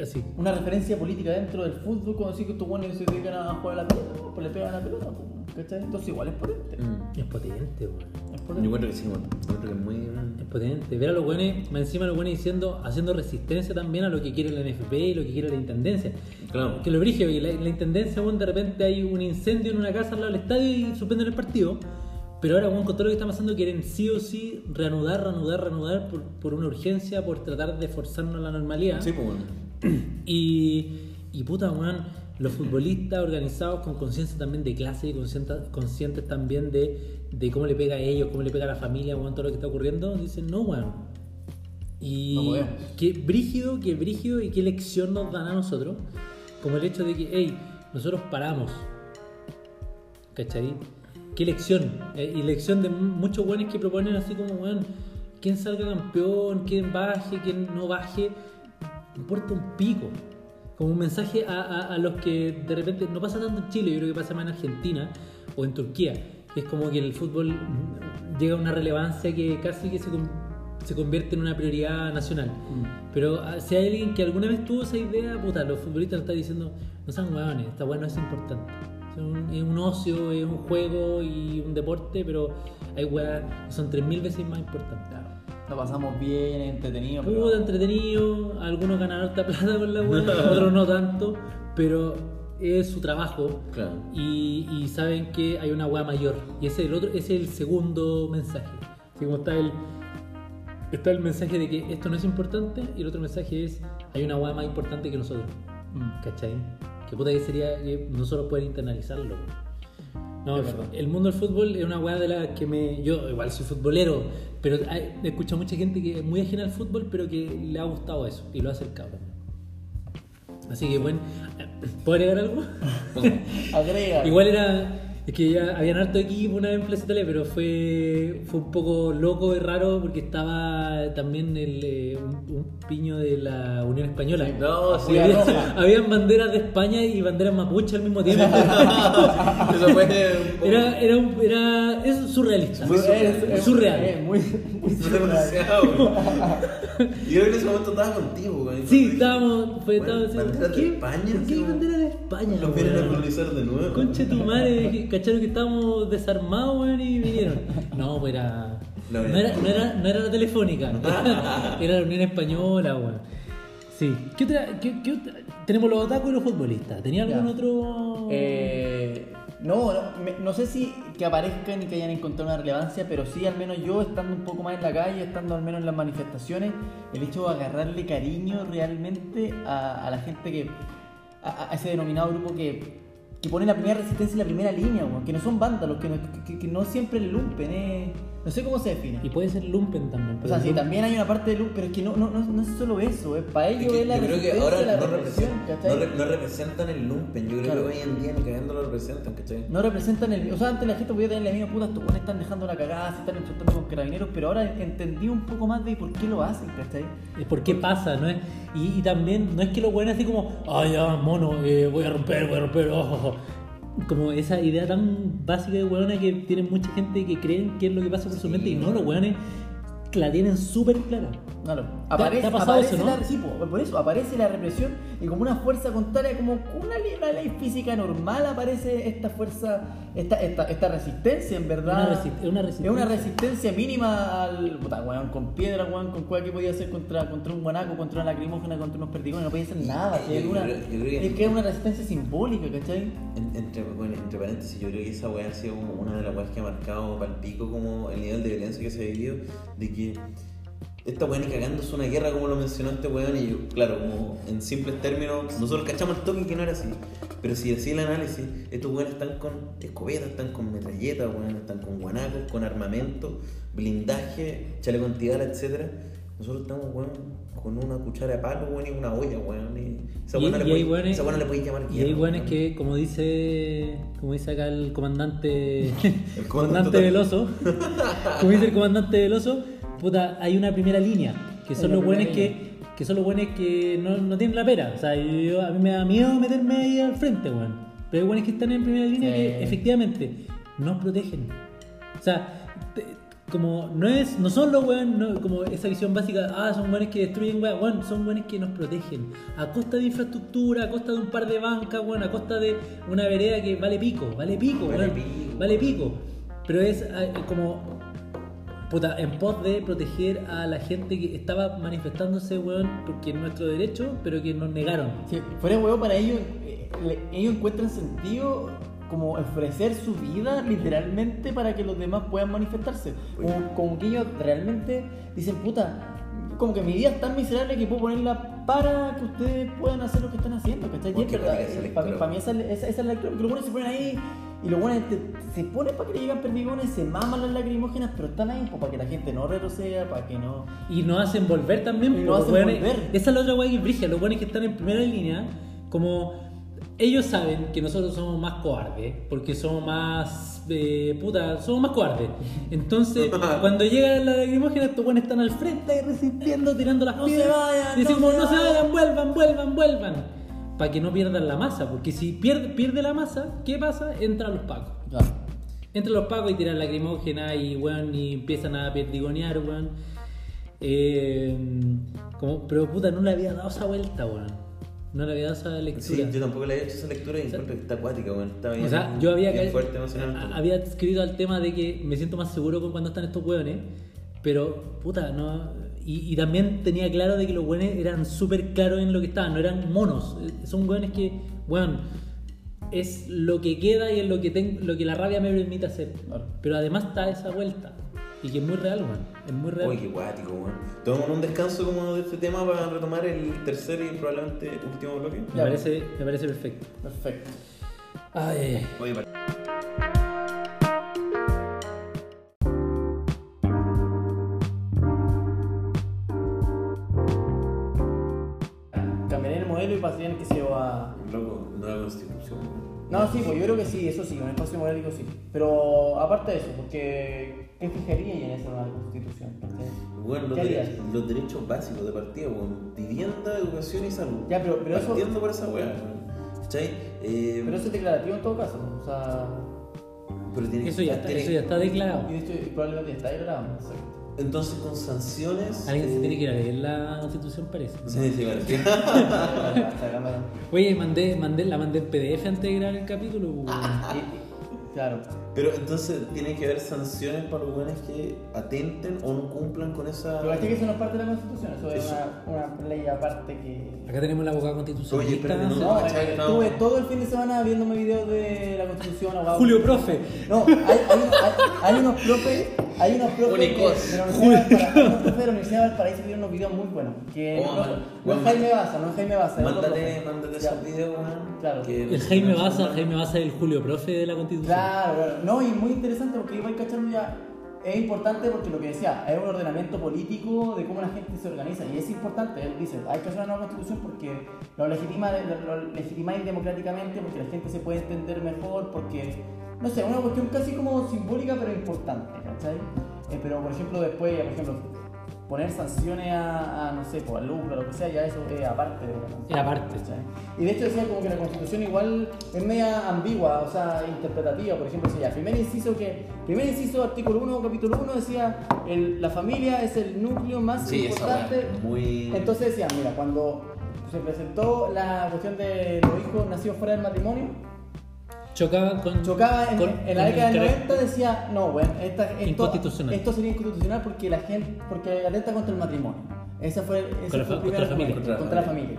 Así. una referencia política dentro del fútbol, como decir que estos buenos se dedican a jugar a la pelota, pues le pegan a la pelota, pues, ¿cachai? Entonces igual es potente. Mm. Es potente, weón. Es Yo potente. encuentro que sí, bueno. Encuentro que es muy. Es potente. Ver a los buenos, más encima los buenos diciendo, haciendo resistencia también a lo que quiere la NFP y lo que quiere la intendencia. Claro. Que lo brige, porque la, la intendencia, weón, de repente hay un incendio en una casa al lado del estadio y suspenden el partido. Pero ahora, con todo lo que está pasando, quieren sí o sí reanudar, reanudar, reanudar por, por una urgencia, por tratar de forzarnos a la normalidad. Sí, pues bueno. Y, y puta, weón, los futbolistas organizados con conciencia también de clase y conscientes, conscientes también de, de cómo le pega a ellos, cómo le pega a la familia, weón, todo lo que está ocurriendo, dicen, no, weón. Y No podemos. qué brígido, qué brígido y qué lección nos dan a nosotros, como el hecho de que, hey, nosotros paramos. ¿Cachai? Qué lección. Eh, y lección de mu- muchos weones que proponen así como, weón, quién salga campeón, quién baje, quién no baje, importa un pico. Como un mensaje a, a- a los que de repente no pasa tanto en Chile, yo creo que pasa más en Argentina o en Turquía. que Es como que el fútbol mm, llega a una relevancia que casi que se, se convierte en una prioridad nacional. Mm. Pero ah, si hay alguien que alguna vez tuvo esa idea, puta, los futbolistas están diciendo, no sean huevones, esta weá no es importante. Es un, es un ocio, es un juego y un deporte, pero hay weas que son 3.000 veces más importantes. Claro. Lo pasamos bien, entretenido. pero- Puta, entretenido, algunos ganan harta plata con la weá, otros no tanto, pero es su trabajo Claro. y, y saben que hay una weá mayor. Y ese es el otro, ese es el segundo mensaje. Así como está el, está el mensaje de que esto no es importante y el otro mensaje es hay una weá más importante que nosotros. Mm. ¿Cachai? Que puta que sería que nosotros poder internalizarlo. No, verdad. el mundo del fútbol es una weá de la que me. Yo igual soy futbolero, pero hay- he escuchado mucha gente que es muy ajena al fútbol, pero que le ha gustado eso y lo ha acercado. Así que bueno, ¿puedo agregar algo? Agrega. Igual era. Es que ya habían harto equipo una vez en Plaza Italia, pero fue, fue un poco loco y raro porque estaba también el, eh, un, un piño de la Unión Española. No, sí. Había- habían banderas de España y banderas mapuche al mismo tiempo. Eso fue un poco. era, era, un- era, es surrealista. Muy Es- es- surreal. es muy, muy surreal. demasiado, güey. Y yo creo que en ese momento estaba contigo, güey. Sí, estábamos. Fue, Bueno, estábamos banderas de ¿qué? España, ¿Por qué bandera de España? Los vienen a colonizar de nuevo. Conche tu madre, cacharon que estábamos desarmados, weón, y vinieron. No, pues era. No era, no era, no era la telefónica, era la Unión Española, weón. Sí. ¿Qué otra, qué, qué otra? Tenemos los otakus y los futbolistas. ¿Tenía algún Ya. otro.? Eh, no, no, me- no sé si que aparezcan y que hayan encontrado una relevancia, pero sí, al menos yo estando un poco más en la calle, estando al menos en las manifestaciones, el hecho de agarrarle cariño realmente a, a la gente que. a, a ese denominado grupo que, que pone la primera resistencia en la primera línea, weón, que no son vándalos, que no, que, que no siempre lumpen, eh, no sé cómo se define. Y puede ser Lumpen también. O sea, sí, Lumpen- también hay una parte de luz, pero es que no, no, no, no es solo eso, es para Es ellos que es la yo creo que ahora la no representan, no, re- no representan el lumpen. Yo creo Claro. que hoy en día ni cagando lo representan, ¿cachai? No representan el. O sea, antes la gente podía tener la misma puta, estos están dejando la cagada, se están enfrentando con carabineros, pero ahora entendí un poco más de por qué lo hacen, ¿cachai? Es por qué pasa, ¿no es? Y, y también, no es que los buenos así como, ay, ya, mono, eh, voy a romper, voy a romper, oh, oh, oh". Como esa idea tan básica de hueones que tienen mucha gente que creen que es lo que pasa por su mente y no, los hueones la tienen súper clara. Claro. ¿Te- Aparece, te ha pasado aparece eso, no? la, sí, po, por eso aparece la represión y como una fuerza contraria, como una ley, una ley física normal aparece esta fuerza, esta, esta, esta resistencia en verdad. Una resi- una resistencia. Es una resistencia mínima al. Puta, weón, con piedra, weón, con cuál que podía hacer contra, contra un guanaco, contra una lacrimógena, contra unos perdigones, no podía hacer nada. yo- es, yo una, creo- yo creo que- es que es una resistencia simbólica, ¿cachai? En- entre, bueno, entre paréntesis, yo creo que esa weá ha sido como una de las weas que ha marcado para el pico como el nivel de violencia que se ha vivido, de que esta weá ni cagando es una guerra como lo mencionó este weón y yo, claro, como en simples términos, nosotros cachamos el toque que no era así, pero si así el análisis, estos weones están con escopetas, están con metralletas, weón, están con guanacos, con armamento, blindaje, chaleco antibala, etcétera. Nosotros estamos, weón, con una cuchara de palo, weón, y una olla, weón. Y esa y le puede- weones- esa le puede llamar Y hay weón. que, como dice, como dice acá el comandante, el comandante comandante. Veloso, como dice el comandante Veloso, puta, hay una primera línea, que son los buenos que, que son los buenos que no, no tienen la pera. O sea, yo- a mí me da miedo meterme ahí al frente, weón. Pero hay buenos que están en primera línea Sí. que efectivamente nos protegen. O sea, te- como no es, no son los no- como esa visión básica, ah, son weones que destruyen weón, weón, son weones que nos protegen. A costa de infraestructura, a costa de un par de bancas, weón, a costa de una vereda que vale pico, vale pico, Vale weón, pico. vale pico. Pero es eh, como puta, en pos de proteger a la gente que estaba manifestándose, weón, porque es nuestro derecho, pero que nos negaron. Sí, fuera huevo para ellos, eh, ellos encuentran sentido como ofrecer su vida literalmente para que los demás puedan manifestarse. Como, como que ellos realmente dicen, puta, como que mi vida es tan miserable que puedo ponerla para que ustedes puedan hacer lo que están haciendo, ¿cachai? Para mí esa eh, para mí, para mí esa, esa, esa es la lectura, porque los buenos se ponen ahí y los buenos se ponen para que le llegan perdigones, se maman las lacrimógenas, pero están ahí para que la gente no retroceda, para que no... Y nos hacen volver también. Y los hacen weones- volver. Esa es la otra weá que es brigia. Los buenos que están en primera línea, como ellos saben que nosotros somos más cobardes, porque somos más. eh, puta, somos más cobardes. Entonces, cuando llegan las lacrimógenas, estos buenos están al frente ahí resistiendo, tirando las No se piedras. vayan, y decimos, no no se se vayan". vayan, vuelvan, vuelvan, vuelvan. Para que no pierdan la masa, porque si pierde, pierde la masa, ¿qué pasa? Entran los pacos. Claro. Entran los pacos y tiran lacrimógena y, weón, y empiezan a perdigonear, weón. Eh, como, pero puta, no le había dado esa vuelta, weón. No le había dado esa Sí, lectura. yo tampoco le había hecho esa lectura y encuentro que está acuática, weón. Está bien, o sea, yo había, bien fuerte emocionalmente. había escrito al tema de que me siento más seguro con cuando están estos weones, pero puta, no. Y, y también tenía claro de que los weones eran súper claros en lo que estaban, no eran monos. eh, Son weones que, weón, es lo que queda y es lo que, ten- lo que la rabia me permite hacer. Claro. Pero además está esa vuelta. Y que es muy real, weón. Es muy real. Uy, qué guático, weón. Tomamos un descanso como de este tema para retomar el tercer y probablemente último bloque. me, Ya. parece, me parece perfecto. Perfecto. Ay, Oye, para- Cambiarían pasarían que se a. loco, nueva constitución. No, sí, pues yo creo que sí, eso sí, un espacio modélico sí. Pero aparte de eso, porque ¿qué fijaría en esa nueva constitución? Bueno, los, derechos, los derechos básicos de partida, weón. Vivienda, educación y salud. Ya, pero- pero eso- Partiendo por esa weá. Eh, Pero eso es declarativo en todo caso, o sea. pero tiene eso ya está, tiene- eso ya está declarado. Y de hecho probablemente está declarado. exacto. Entonces, con sanciones. Alguien se eh, tiene que ir a leer la constitución, parece. Sí, sí, declarado. Oye, mandé, mandé, la mandé en PDF antes de grabar el capítulo. pues, y- Claro. Pero entonces tiene que haber sanciones para los buenos que atenten o no cumplan con esa. Pero que eso no es parte de la constitución, eso es Eso. una, una ley aparte que. Acá tenemos la abogada Oye, constitucionalista. No, ¿cachai? eh, No. estuve todo el fin de semana viéndome videos de la constitución, abogado. Julio Profe. No, hay, hay, hay, hay unos profes, hay unos profes Únicos. de la Universidad de Valparaíso, de la Universidad de Valparaíso que tienen unos videos muy buenos. Que Oh, no, man. no es Bueno. Jaime Baza, no es Jaime Baza. es otro Mándate, profe. mándate Ya. esos videos, weón. Claro. que- El Jaime Baza, Jaime Baza es el Julio Profe de la constitución. Claro, claro. no, y muy interesante porque iba cachando ya. Es importante porque lo que decía, es un ordenamiento político de cómo la gente se organiza. Y es importante, él dice, hay que hacer una nueva constitución porque lo legitima, lo legitimáis democráticamente, porque la gente se puede entender mejor, porque, no sé, una cuestión casi como simbólica pero importante, ¿cachai? Eh, pero por ejemplo después, por ejemplo, poner sanciones a, a, no sé, pues, al lucro, lo que sea, ya eso es aparte de la Constitución. Es aparte. ¿cachai? Y de hecho decía como que la Constitución igual es media ambigua, o sea, interpretativa. Por ejemplo, decía, primer inciso que, primer inciso, artículo 1, capítulo 1, decía, el- la familia es el núcleo más Sí, importante. weá, muy. Entonces decía, mira, cuando se presentó la cuestión de los hijos nacidos fuera del matrimonio, Chocaba con. chocaba en, con- en la década el del carácter- 90 decía no bueno esta, esto, Inconstitucional. esto sería inconstitucional porque la gente porque atenta contra el matrimonio esa fue, ese Con la fue primer contra la familia. contra la familia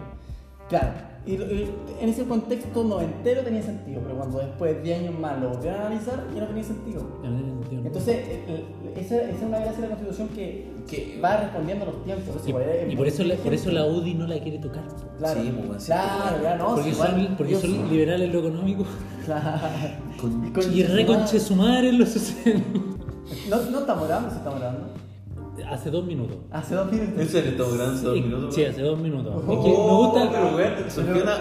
claro y, y en ese contexto noventero tenía sentido pero cuando después de 10 años más lo volvieron a analizar ya no tenía sentido no entonces el- el- esa, esa es una gracia de la constitución que, Que- va respondiendo a los tiempos Entonces, Y, igual es y por, eso la, por eso la. UDI no la quiere tocar. claro Sí, pues, sí, claro ya no porque son, igual- porque son sí. liberales en lo económico claro Con- Y con- y reconche su madre en lo social. no, no estamos grabando se estamos grabando Hace dos minutos. hace dos minutos ¿En serio estamos grabando hace dos Sí, minutos? Sí, hace dos minutos. Oh, es que me gusta. pero weón, surgió una.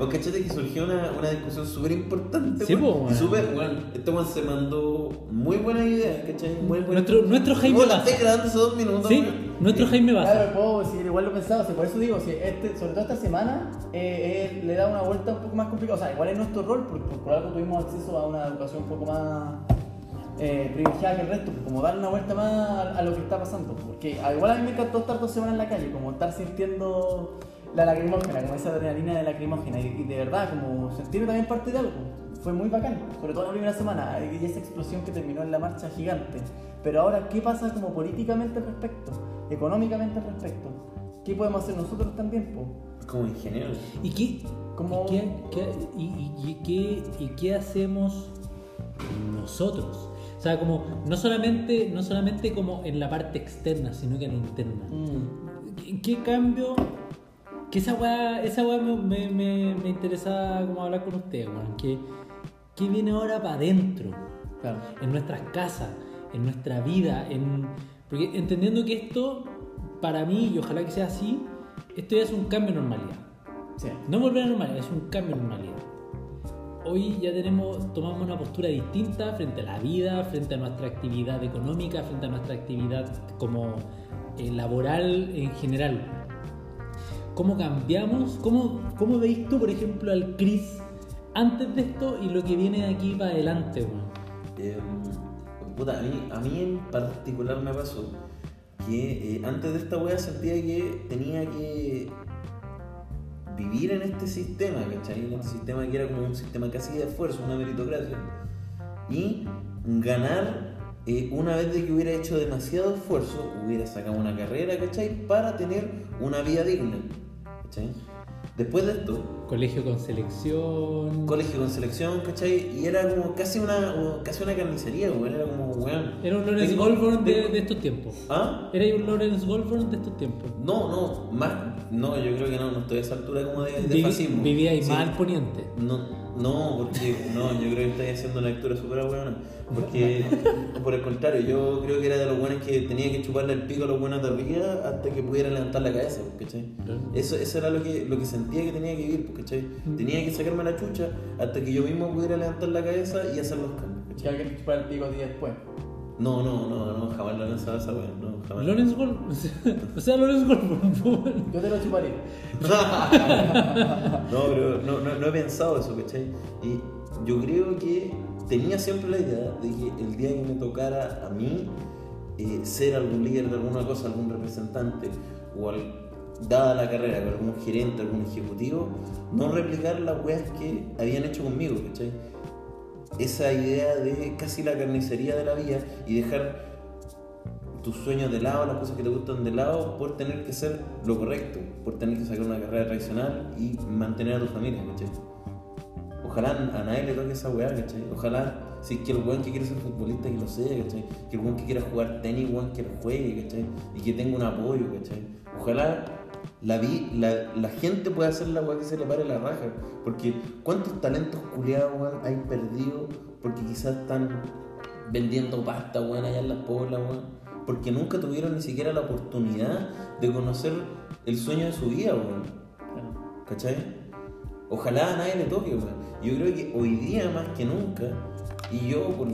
O, o cachate que surgió una, una discusión súper importante. Sí, po, weón. Y súper, weón. Este weón se mandó muy buena idea, ¿cachai? Muy buena Nuestro- nuestro Jaime Baza. estoy grabando hace dos minutos, Sí, weón. nuestro Jaime Claro, Baza. puedo decir, igual lo pensaba, o sea, por eso digo, si este, sobre todo esta semana eh, eh, le da una vuelta un poco más complicada, o sea, igual es nuestro rol, porque por, por algo tuvimos acceso a una educación un poco más eh, privilegiada que el resto, pues, como dar una vuelta más a, a lo que está pasando, porque ah, igual a mí me encantó estar dos semanas en la calle, como estar sintiendo la lacrimógena, como esa adrenalina de lacrimógena, y, y de verdad, como sentirme también parte de algo, fue muy bacán, sobre todo la primera semana, y esa explosión que terminó en la marcha gigante, pero ahora, ¿qué pasa como políticamente al respecto? Económicamente al respecto? ¿Qué podemos hacer nosotros también? po? Como ingeniero. ¿Y qué, Como- y qué, qué- y, y- y qué- y qué hacemos nosotros? O sea, como no solamente, no solamente como en la parte externa, sino que en la interna. ¿Qué, qué cambio? Que esa weá, esa weá me, me, me, me interesa como hablar con ustedes, weón. Que, ¿Qué viene ahora para adentro? Claro. en nuestras casas, en nuestra vida, en... porque entendiendo que esto, para mí, y ojalá que sea así, esto ya es un cambio de normalidad. Sí. No volver a normalidad, es un cambio de normalidad. Hoy ya tenemos, tomamos una postura distinta frente a la vida, frente a nuestra actividad económica, frente a nuestra actividad como eh, laboral en general. ¿Cómo cambiamos? ¿Cómo, ¿Cómo veis tú, por ejemplo, al Chris antes de esto y lo que viene de aquí para adelante, mí, a mí en particular me pasó que eh, antes de esta wea sentía que tenía que vivir en este sistema, ¿cachai? En este sistema que era como un sistema casi de esfuerzo, una meritocracia. Y ganar eh, una vez de que hubiera hecho demasiado esfuerzo, hubiera sacado una carrera, ¿cachai? Para tener una vida digna, ¿cachai? Después de esto, Colegio con selección. colegio con selección, ¿cachai? Y era como casi una, casi una carnicería, weón. Era como, weón. Era un Lawrence Goldborn de, estos tiempos. ¿Ah? Era un Lawrence Goldborn de estos tiempos. No, no, más. No, yo creo que no, no estoy a esa altura como de, de Vivi- fascismo. vivía ahí Sí. más al poniente. No, no, porque no, yo creo que estáis haciendo una lectura súper buena. Porque, por el contrario, yo creo que era de los buenos que tenía que chuparle el pico a los buenos de arriba hasta que pudiera levantar la cabeza, ¿cachai? Eso, eso era lo que, lo que sentía que tenía que vivir, ¿cachai? Tenía que sacarme la chucha hasta que yo mismo pudiera levantar la cabeza y hacer los cambios, Que alguien chupara el pico a ti después. No, no, no, no, jamás lo he lanzado esa wea, no, jamás. Lawrence. O sea, Lawrence pues, Yo te lo chuparé. No, pero no, no, no he pensado eso, ¿cachai? Y yo creo que tenía siempre la idea de que el día que me tocara a mí eh, ser algún líder de alguna cosa, algún representante, o al- dada la carrera, algún gerente, algún ejecutivo, no replicar las weas que habían hecho conmigo, ¿cachai? Esa idea de casi la carnicería de la vida y dejar tus sueños de lado, las cosas que te gustan de lado, por tener que hacer lo correcto, por tener que sacar una carrera tradicional y mantener a tu familia, ¿cachai? Ojalá a nadie le toque esa weá, ¿cachai? Ojalá, si es que el weón que quiere ser futbolista que lo sea, ¿cachai? Que el weón que quiera jugar tenis, weón que lo juegue, ¿cachai? Y que tenga un apoyo, ¿cachai? Ojalá la, vi, la, la gente pueda hacer la weá que se le pare la raja. Porque cuántos talentos culiados, weón, hay perdidos porque quizás están vendiendo pasta, weón, allá en las poblas, weón. Porque nunca tuvieron ni siquiera la oportunidad de conocer el sueño de su vida, weón. ¿Cachai? Ojalá nadie le toque, weón. Yo creo que hoy día más que nunca, y yo por,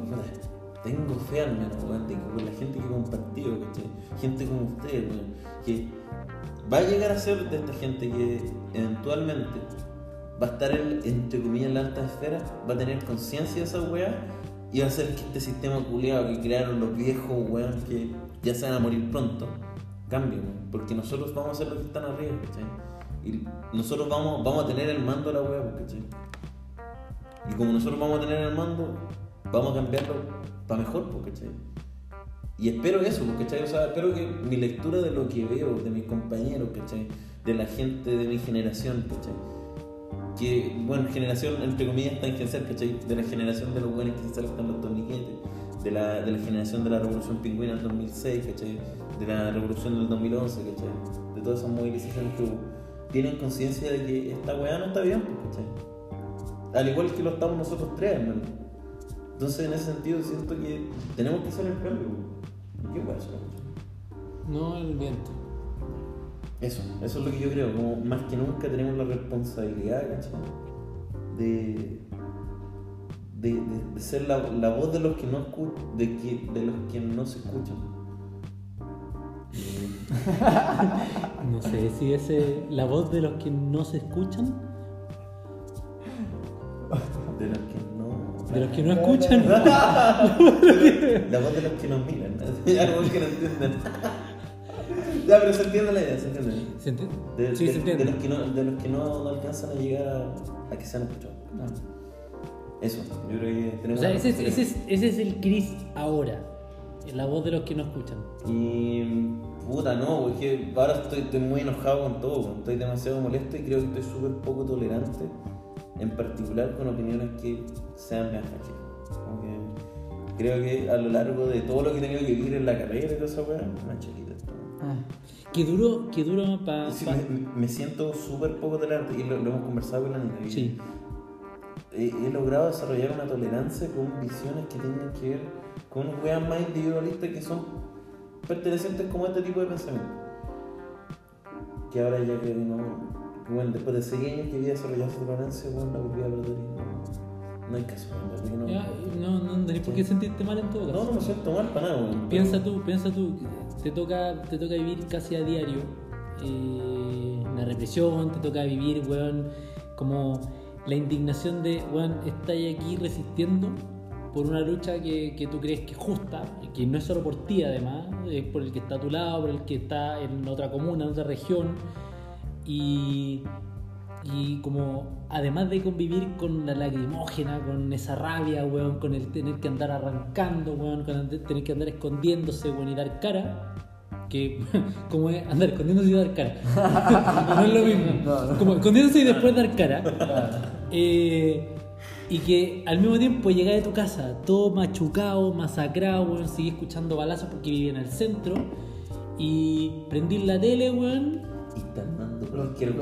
tengo fe al menos, weón, de que con la gente que he compartido, ¿cachai? Gente como ustedes, weón, que va a llegar a ser de esta gente que eventualmente va a estar, en, entre comillas, en la alta esfera, va a tener conciencia de esa weá y va a hacer que este sistema culiado que crearon los viejos, weón, que ya se van a morir pronto, cambie, weón, porque nosotros vamos a ser los que están arriba, ¿cachai? Y nosotros vamos, vamos a tener el mando de la weá, pues, ¿cachai? Y como nosotros vamos a tener el mando, vamos a cambiarlo para mejor, pues, ¿cachai? Y espero eso, pues, ¿cachai? O sea, espero que mi lectura de lo que veo, de mis compañeros, ¿cachai? De la gente de mi generación, ¿cachai? Que, bueno, generación, entre comillas, tangencial, ¿cachai? De la generación de los buenos que se saltan los torniquetes, de la, de la generación de la revolución pingüina del 2006, ¿cachai? De la revolución del 2011, ¿cachai? De todas esas movilizaciones que. Tienen conciencia de que esta weá no está bien, pues, ¿cachai? Al igual que lo estamos nosotros tres, hermano. Entonces, en ese sentido, siento que tenemos que hacer el cambio. ¿Qué pasa? No el viento. Eso, eso es lo que yo creo. Como más que nunca tenemos la responsabilidad, ¿cachai? De, de, de, de ser la, la voz de los que no escuchan, de, que, de los que no se escuchan. No sé si es la voz de los que no se escuchan, De los que no. De los que no escuchan. La voz de los que nos miran. Algo que no entienden. ya, pero se entiende la idea, se entiende. ¿Se entiende? De, sí, de- se entiende. de los que no, de los que no, no alcanzan a llegar a, que sean escuchados. Eso, yo creo que O tenemos. sea, la ese es, ese, es, ese es el Chris ahora. La voz de los que no escuchan. Y. Puta, no, es que ahora estoy, estoy muy enojado con todo, estoy demasiado molesto y creo que estoy súper poco tolerante, en particular con opiniones que sean más. Como que creo que a lo largo de todo lo que he tenido que vivir en la carrera y toda esa weá, me chiquita esto. Qué duro, qué duro para. Sí, me, me siento súper poco tolerante y lo, lo hemos conversado con la Anita. Sí. He, he logrado desarrollar una tolerancia con visiones que tengan que ver con weas más individualistas que son pertenecientes como a este tipo de pensamiento. Que ahora ya que no. bueno, después de 6 años que había desarrollado esa tolerancia, bueno, la volví a perder y no, no hay caso, verdad, que no. Ya, no, no tenés por qué sentirte mal en todo caso. no, no me siento mal para nada, weón. Piensa tú, piensa tú, te toca, te toca vivir casi a diario eh, la represión, te toca vivir, weón, como la indignación de, weón, estáis aquí resistiendo por una lucha que, que tú crees que es justa, que no es solo por ti además, es por el que está a tu lado, por el que está en otra comuna, en otra región, y, y como además de convivir con la lacrimógena, con esa rabia, weón, con el tener que andar arrancando, weón, con el tener que andar escondiéndose, weón, y dar cara, que como es andar escondiéndose y dar cara, no es lo mismo, como escondiéndose y después dar cara, Eh, y que al mismo tiempo llegar a tu casa todo machucado, masacrado, weón, seguir escuchando balazos porque vive en el centro, y prendí la tele, weón, Y están dando cualquier.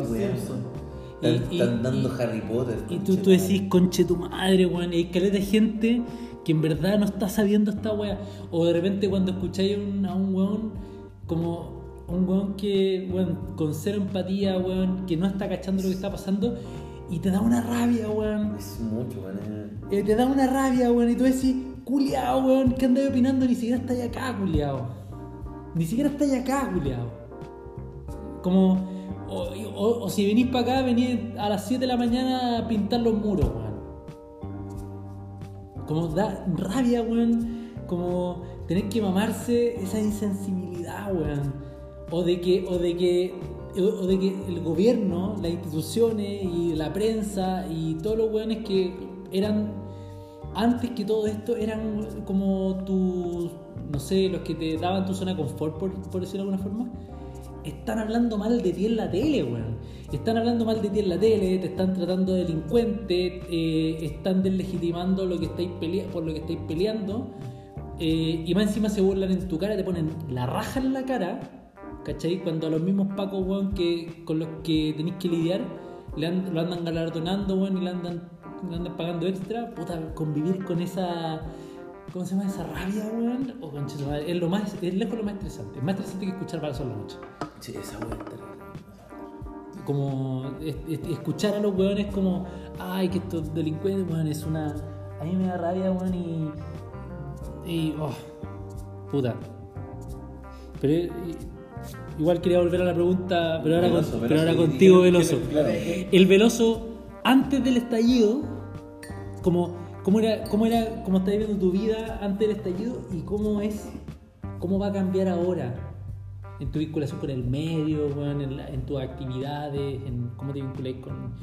Están, Y- están dando y- Harry Potter. Y tú, tú decís, conche tu madre, weón. Y hay caleta de gente que en verdad no está sabiendo esta weá. O de repente cuando escucháis un- a un weón como un weón que, weón, con cero empatía, weón, que no está cachando lo que está pasando y te da una rabia, weón. Es mucho, weón. eh. Te da una rabia, weón. Y tú decís, culiao, weón, ¿qué andas opinando? Ni siquiera estáis acá, culiao. Ni siquiera estáis acá, culiao. Como, o, o- o si venís para acá, venís a las 7 de la mañana a pintar los muros, weón. Como da rabia, weón. Como tener que mamarse esa insensibilidad, weón. O de que, o de que, o de que el gobierno, las instituciones y la prensa y todos los weones que eran antes que todo esto eran como tus, no sé, los que te daban tu zona de confort, por, por decirlo de alguna forma, están hablando mal de ti en la tele, weón. Están hablando mal de ti en la tele, te están tratando de delincuente, eh, están deslegitimando lo que estáis por lo que estáis peleando, eh, y más encima se burlan en tu cara, te ponen la raja en la cara, ¿cachai? Cuando a los mismos pacos, weón, que, con los que tenéis que lidiar, le an- lo andan galardonando, weón, y le andan, le andan pagando extra, puta, convivir con esa... ¿Cómo se llama esa rabia, weón? Oh, su madre, es lo más, es lejos lo más estresante. Es más estresante que escuchar balazos en la noche. Sí, esa weá es terrible. Como es- es- escuchar a los weones como, ay, que estos delincuentes, weón, es una. A mí me da rabia, weón, y. Y. oh, puta. Pero. eh, igual quería volver a la pregunta, pero ahora, con- Veloso, pero ahora contigo, Veloso. claro. El Veloso, antes del estallido, como, cómo era, cómo era, cómo estás viviendo tu vida antes del estallido y cómo es, cómo va a cambiar ahora en tu vinculación con el medio, weón, en, en tus actividades, en cómo te vinculas con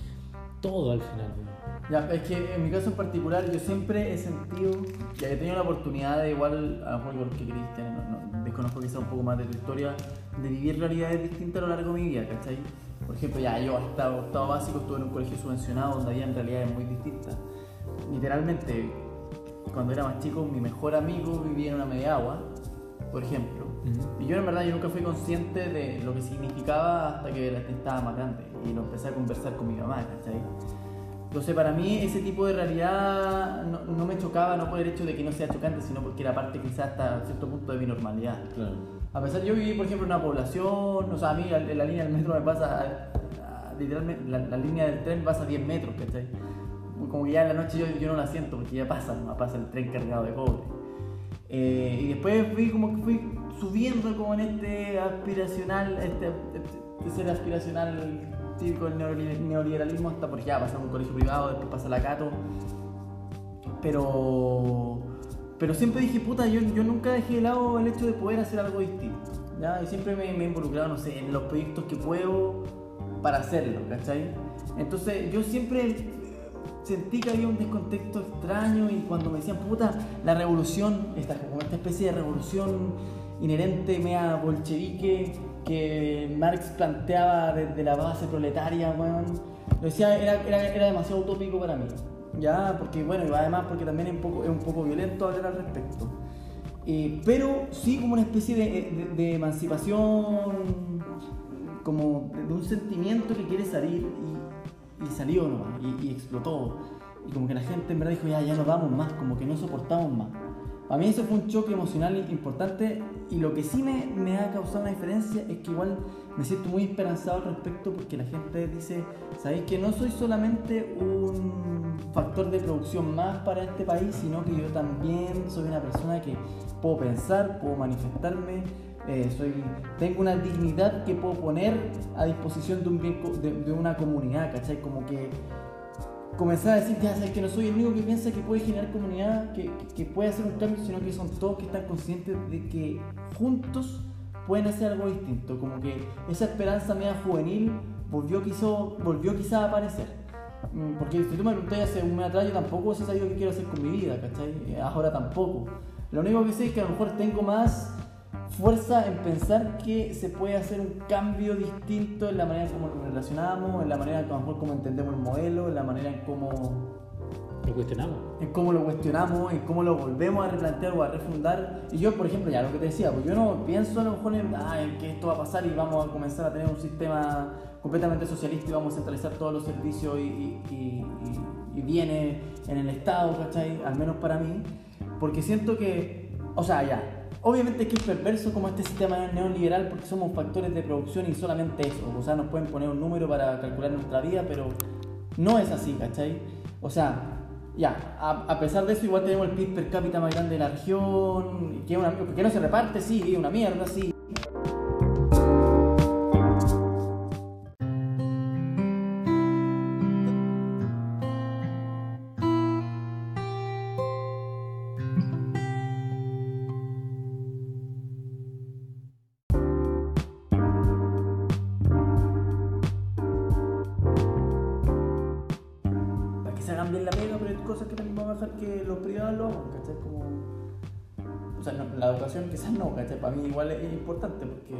todo al final. weón. Ya, es que en mi caso en particular yo siempre he sentido que he tenido la oportunidad de igual, a lo mejor que Cristian, no, no, desconozco quizá un poco más de tu historia, de vivir realidades distintas a lo largo de mi vida, ¿cachai? Por ejemplo, ya yo hasta octavo básico estuve en un colegio subvencionado donde había realidades muy distintas. Literalmente, cuando era más chico, mi mejor amigo vivía en una media agua, por ejemplo. Y yo en verdad yo nunca fui consciente de lo que significaba hasta que la- estaba más grande y lo empecé a conversar con mi mamá, ¿cachai? Entonces para mí ese tipo de realidad no, no me chocaba, no por el hecho de que no sea chocante, sino porque era parte quizás hasta cierto punto de mi normalidad. Claro. A pesar yo viví, por ejemplo, en una población, o sea, a mí la, la línea del metro me pasa, a- a- literalmente, la, la línea del tren pasa a 10 metros, ¿cachai? Como que ya en la noche yo, yo no la siento porque ya pasa, pasa el tren cargado de cobre. Eh, y después fui como que fui subiendo como en este aspiracional, este, este ser aspiracional típico del neoliber- neoliberalismo hasta por ya pasar a un colegio privado, después pasa la Cato. Pero pero siempre dije, puta, yo, yo nunca dejé de lado el hecho de poder hacer algo distinto. ¿ya? Y siempre me, he involucrado, no sé, en los proyectos que puedo para hacerlo, ¿cachai? Entonces yo siempre sentí que había un descontexto extraño y cuando me decían, puta, la revolución, esta, como esta especie de revolución inherente, mea bolchevique, que Marx planteaba desde la base proletaria, weón, lo decía, era, era, era demasiado utópico para mí. Ya, porque bueno, y además porque también es un poco, es un poco violento hablar al respecto. Eh, pero sí como una especie de, de- de emancipación, como de, un sentimiento que quiere salir y, salió nomás, y, y explotó. Y como que la gente en verdad dijo, ya, ya no damos más, como que no soportamos más. Para mí eso fue un choque emocional importante y lo que sí me, me ha causado una diferencia es que igual me siento muy esperanzado al respecto porque la gente dice, ¿sabéis que no soy solamente un factor de producción más para este país, sino que yo también soy una persona que puedo pensar, puedo manifestarme, eh, soy, tengo una dignidad que puedo poner a disposición de, un bien de, de una comunidad, ¿cachai? Como que comenzar a decir, ya sabes que no soy el único que piensa que puede generar comunidad, que, que- que puede hacer un cambio, sino que son todos que están conscientes de que juntos pueden hacer algo distinto. Como que esa esperanza media juvenil volvió, quiso, volvió quizá a aparecer. Mm, Porque si tú me preguntas hace un mes atrás, yo tampoco sé sabido qué quiero hacer con mi vida, ¿cachai? Eh, Ahora tampoco. Lo único que sé es que a lo mejor tengo más fuerza en pensar que se puede hacer un cambio distinto en la manera en cómo nos relacionamos, en la manera a lo mejor cómo entendemos el modelo, en la manera en cómo, Lo cuestionamos. en cómo lo cuestionamos, en cómo lo volvemos a replantear o a refundar. Y yo, por ejemplo, ya lo que te decía, pues yo no pienso a lo mejor en, ah, en que esto va a pasar y vamos a comenzar a tener un sistema completamente socialista y vamos a centralizar todos los servicios y, y, y- y- y bienes en el Estado, ¿cachai? Al menos para mí. Porque siento que, o sea, ya, obviamente que es perverso como este sistema neoliberal porque somos factores de producción y solamente eso. O sea, nos pueden poner un número para calcular nuestra vida, pero no es así, ¿cachai? O sea, ya, a, pesar de eso, igual tenemos el PIB per cápita más grande de la región, que, una, que no se reparte, sí, una mierda, sí. Quizás no, ¿cachai? Para mí igual es, importante porque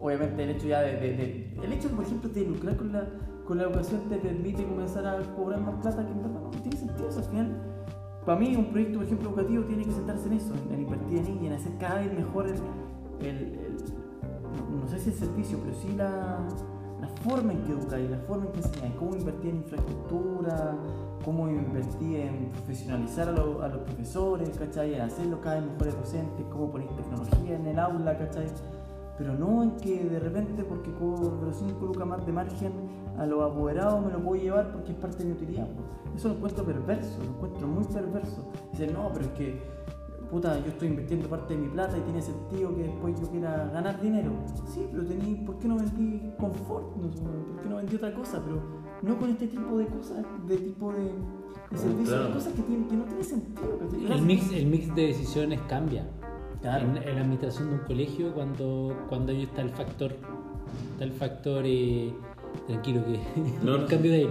obviamente el hecho ya de, de- de- el hecho por ejemplo de lucrar con la, con la educación te permite comenzar a cobrar más plata que en verdad no tiene sentido, o sea, al final para mí un proyecto por ejemplo educativo tiene que sentarse en eso, en, invertir en ella, en hacer cada vez mejor el, el- el- no, sé si el servicio, pero sí la forma en que educáis, la forma en que enseñáis, cómo invertir en infraestructura, cómo invertir en profesionalizar a, lo- a los profesores, ¿cachai? En hacerlos cada vez mejores docentes, cómo poner tecnología en el aula, ¿cachai? Pero no en que de repente, porque cobro 5 lucas más de margen a los apoderados, me lo puedo llevar porque es parte de mi utilidad. Eso lo encuentro perverso, lo encuentro muy perverso. Dicen, no, pero es que puta, yo estoy invirtiendo parte de mi plata y tiene sentido que después yo quiera ganar dinero. Sí, pero tení, ¿por qué no vendí confort? No sé, ¿Por qué no vendí otra cosa? Pero no con este tipo de cosas, de tipo de, de servicios, claro. de cosas que, tienen, que no tiene sentido. El mix, el mix de decisiones cambia. Claro. En, en la administración de un colegio, cuando, cuando ahí está el factor, está el factor, eh, tranquilo que No, el no. cambio de ahí.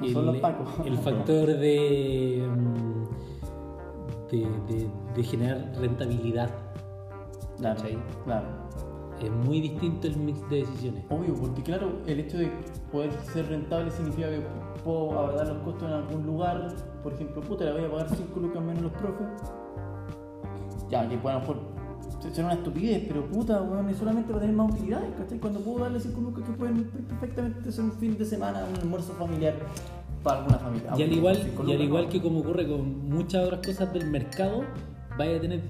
No son los pacos. el factor de, mm, de, de- de generar rentabilidad. Claro, ¿cachai? claro. Es muy distinto el mix de decisiones. Obvio, porque claro, el hecho de poder ser rentable significa que puedo abordar los costos en algún lugar. Por ejemplo, puta, le voy a pagar 5 lucas menos los profes. Ya, que puede a lo mejor ser una estupidez, pero puta, weón, es solamente para tener más utilidades, ¿cachai? Cuando puedo darle 5 lucas que pueden perfectamente ser un fin de semana, un almuerzo familiar para alguna familia. Y al igual, y al igual que como ocurre con muchas otras cosas del mercado, vaya a tener,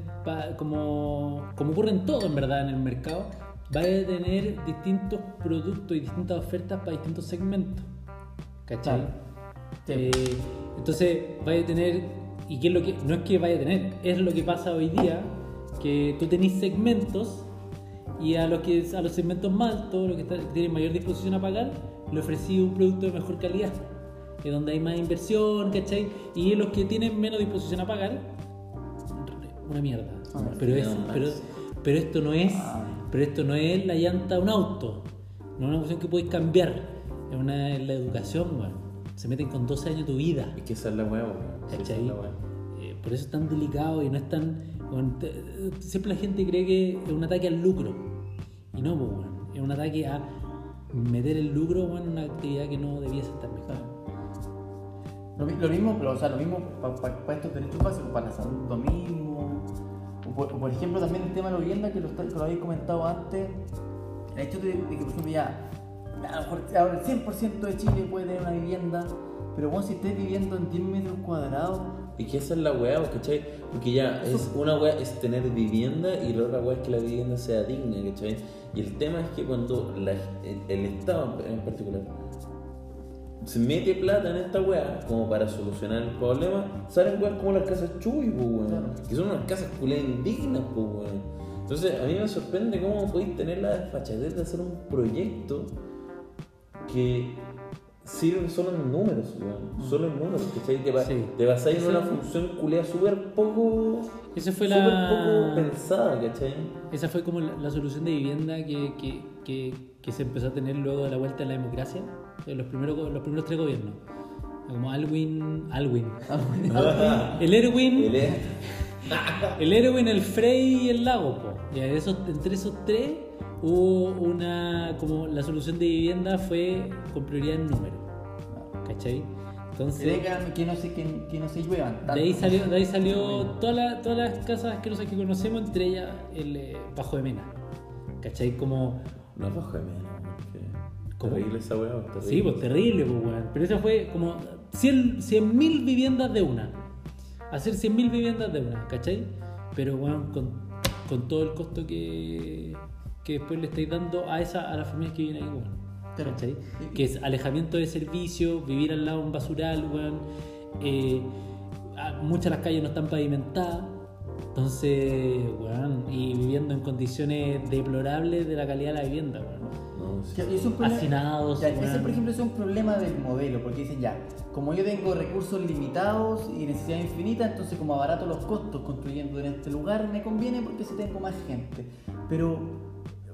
como, como ocurre en todo en verdad en el mercado, vaya a tener distintos productos y distintas ofertas para distintos segmentos. ¿Cachai? Eh, entonces vaya a tener, y qué es lo que, no es que vaya a tener, es lo que pasa hoy día, que tú tenés segmentos y a los, que, a los segmentos más altos, los que, que tienen mayor disposición a pagar, le ofrecí un producto de mejor calidad, que donde hay más inversión, ¿cachai? Y los que tienen menos disposición a pagar, una mierda. Ah, pero, es, no, pero, pero esto no es, Ah. pero esto no es la llanta de un auto, no es una cuestión que podéis cambiar, es una es la educación, weón. Se meten con 12 años de tu vida. Es que esa es la esa ¿Cachai? Eh, por eso es tan delicado y no es tan. bueno, te- siempre la gente cree que es un ataque al lucro. Y no, pues, bueno, es un ataque a meter el lucro bueno, en una actividad que no debía estar mejor. Lo, mi- lo mismo, pero, o sea, lo mismo para estos derechos básicos, para la salud, lo mismo. Por, por ejemplo, también el tema de la vivienda, que lo, que lo habéis comentado antes. El hecho de, de que, por ejemplo, ya, a lo mejor ahora el 100% de Chile puede tener una vivienda, pero vos si estés viviendo en 10 metros cuadrados, Y que esa es la weá, ¿cachai? Porque ya es una weá es tener vivienda y la otra weá es que la vivienda sea digna, ¿cachai? Y el tema es que cuando la- el, el Estado en particular se mete plata en esta weá como para solucionar el problema, salen weas como las casas Chuy, pues weón. Claro. Que son unas casas culiadas indignas, pues weón. Entonces a mí me sorprende cómo podéis tener la desfachatez de hacer un proyecto que sirve solo en números, weón. Solo en números, ¿cachai? Te, Sí. te basáis en una función culiada súper poco. Esa fue súper la. poco pensada, ¿cachai? Esa fue como la, la solución de vivienda que, que, que, que se empezó a tener luego de la vuelta de la democracia, en los primeros, los primeros tres gobiernos. Como Alwin. Alwin. El Erwin. El es- El Erwin, el Frey y el Lago, po. Y esos, entre esos tres hubo una. como la solución de vivienda fue con prioridad en número. ¿Cachai? Entonces. que no se, que, que no se lluevan. De ahí salió, de ahí salió todas las- todas las casas que, que conocemos, entre ellas el eh, Bajo de Mena. ¿Cachai? Como. No es bajo de ¿Cómo? Terrible esa weá, terrible. Sí, pues terrible, pues, weón. Pero eso fue como 100 mil viviendas de una. Hacer 100.000 viviendas de una, ¿cachai? Pero, weón, con, con todo el costo que, que después le estáis dando a, esa, a las familias que viven ahí, weón. Claro. ¿Cachai? Que es alejamiento de servicio, vivir al lado de un basural, weón. Eh, muchas de las calles no están pavimentadas. Entonces, weón, y viviendo en condiciones deplorables de la calidad de la vivienda, weón. No, sí. Ya, es un problema- Hacinados, ya, ese, por ejemplo, es un problema del modelo, porque dicen ya, como yo tengo recursos limitados y necesidad infinita, entonces como abarato los costos construyendo en este lugar, me conviene porque si tengo más gente. Pero,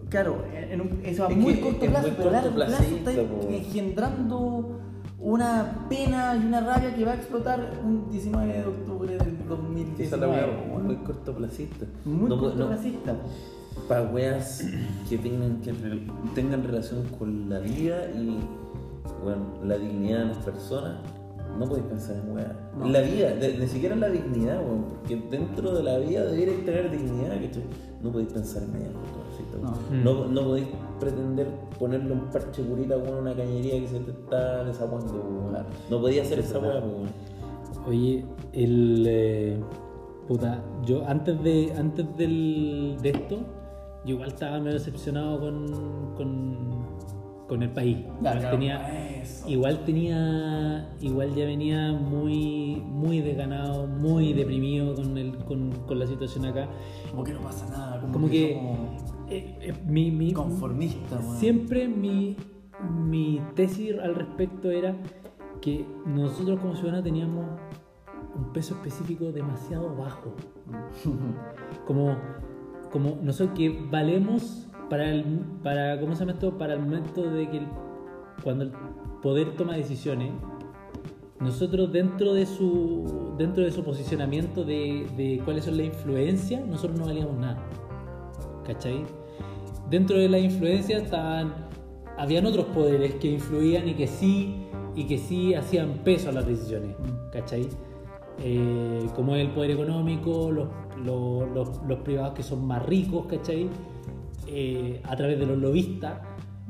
claro, en un- eso a Es muy que corto plazo, muy pero a largo plazo está po. engendrando una pena y una rabia que va a explotar un 19 de octubre del Esa es la 2019. weá, po, muy cortoplacista. Muy No, no, cortoplacista. Para weas que tengan, que tengan relación con la vida y bueno, la dignidad de las personas, no podéis pensar en weas. No. La vida, de- ni siquiera en la dignidad, weón, porque dentro de la vida deberíais tener dignidad, ¿cachai? No podéis pensar en cortoplacista, weón. No. no. No, podéis pretender ponerle un parche curita con una cañería que se te está desaguando, weón. No podía hacer esa wea, weón. Oye, el. eh, puta, yo antes de antes del, de esto, yo igual estaba medio decepcionado con, con, con el país. Claro, Igual tenía, eso. igual tenía, igual ya venía muy, muy desganado, muy deprimido con, el, con, con la situación acá. Como que no pasa nada, como, Como que somos eh, eh, mi, mi- conformistas, weón. siempre mi, mi tesis al respecto era que nosotros como ciudadanos teníamos un peso específico demasiado bajo. como, como nosotros que valemos para el para cómo se llama esto para el momento de que el- cuando el poder toma decisiones nosotros dentro de su dentro de su posicionamiento de, de cuáles son las influencias nosotros no valíamos nada ¿cachai? dentro de la influencia estaban habían otros poderes que influían y que sí y que sí hacían peso a las decisiones ¿cachai? Eh, como el poder económico los, los, privados que son más ricos ¿cachai? Eh, a través de los lobistas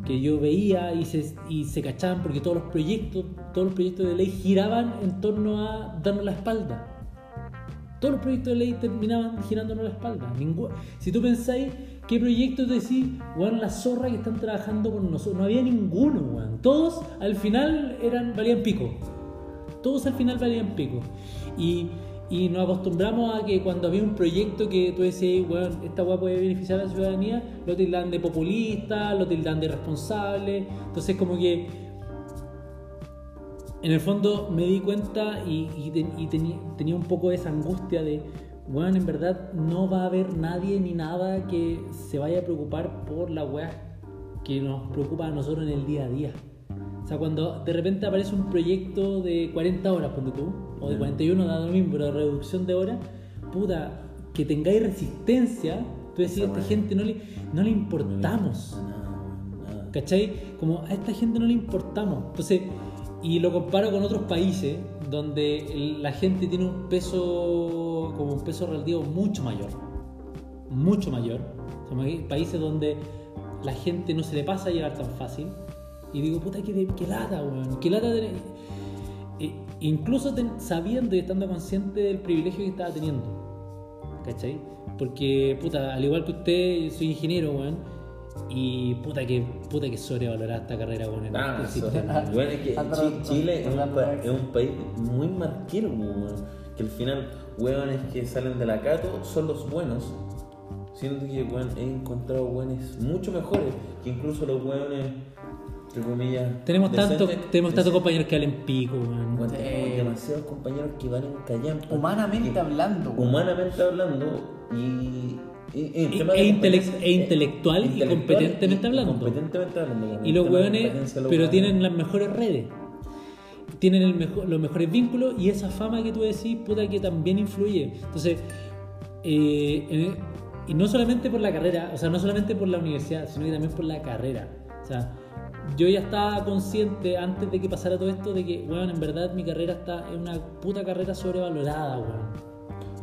que yo veía y se, cachaban porque todos los proyectos todos los proyectos de ley giraban en torno a darnos la espalda todos los proyectos de ley terminaban girándonos la espalda. Si tú pensáis qué proyectos decís, weón, la zorra que están trabajando con nosotros, no había ninguno, weón. Todos al final eran, valían pico. Todos al final valían pico. Y, y nos acostumbramos a que cuando había un proyecto que tú decías, weón, esta weá puede beneficiar a la ciudadanía, lo tildan de populista, lo tildan de irresponsable. Entonces como que en el fondo me di cuenta y, y y tenía un poco esa angustia de, bueno, en verdad no va a haber nadie ni nada que se vaya a preocupar por la weá que nos preocupa a nosotros en el día a día. O sea, cuando de repente aparece un proyecto de 40 horas, ponte tú, o de Ya. 41, da lo mismo, pero reducción de horas, puta, que tengáis resistencia, tú decís, a esta gente no le, no le importamos. ¿Cachai? Como a esta gente no le importamos. Entonces, y lo comparo con otros países donde la gente tiene un peso, como un peso relativo mucho mayor. Mucho mayor. Somos países donde la gente no se le pasa a llegar tan fácil. Y digo, puta, qué, qué lata, weón. Qué lata tener- e- incluso ten- sabiendo y estando consciente del privilegio que estaba teniendo. ¿Cachai? Porque, puta, al igual que usted, soy ingeniero, weón. Y puta que, puta que sobrevalorada esta carrera, weón. en Ah, sistema. Bueno, es que Ah, Chi- perdón, Chile es un, es un país muy marquero, weón. Que al final, weones que salen de la Cato son los buenos. Siendo que, weón, he encontrado weones mucho mejores que incluso los weones, entre comillas. Tenemos tanto, decentes- tenemos tantos decentes. compañeros que valen pico, weón. Weón, Sí. tenemos demasiados compañeros que van en callampa. Humanamente Y- hablando, weón. Humanamente hablando y. y- E- e e intelectual y competentemente y- hablando. competentemente hablando. Y los los pero tienen las mejores redes. Tienen el mejor, los mejores vínculos y esa fama que tú decís, puta, que también influye. Entonces, eh, en- y no solamente por la carrera, o sea, no solamente por la universidad, sino que también por la carrera. O sea, yo ya estaba consciente antes de que pasara todo esto de que, weón, en verdad mi carrera está en una puta carrera sobrevalorada, weón.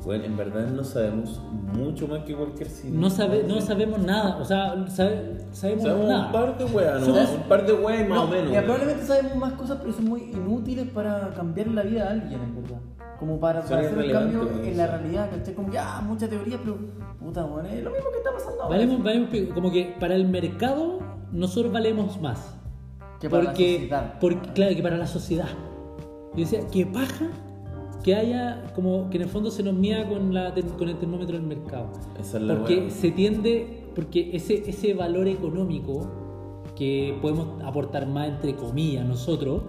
Bueno, en verdad no sabemos mucho más que cualquier cine. No, sabe, no sabemos nada, o sea, sabe- sabemos, Sabemos nada. un par de weas, ¿no? Somos- Un par de weas más No, o menos. weón. probablemente sabemos más cosas, pero son muy inútiles para cambiar la vida de alguien, en verdad. Como para, para hacer un cambio en la realidad, ¿cachai? Como ya, mucha teoría, pero puta, weón, es lo mismo que está pasando ahora. Valemos, valemos como que para el mercado nosotros valemos más. Que para la porque, sociedad. porque, claro, que para la sociedad. Yo decía, que paja que haya como que en el fondo se nos mida con, la, con el termómetro del mercado. Esa es la Porque se tiende, porque ese, ese valor económico que podemos aportar más entre comillas nosotros,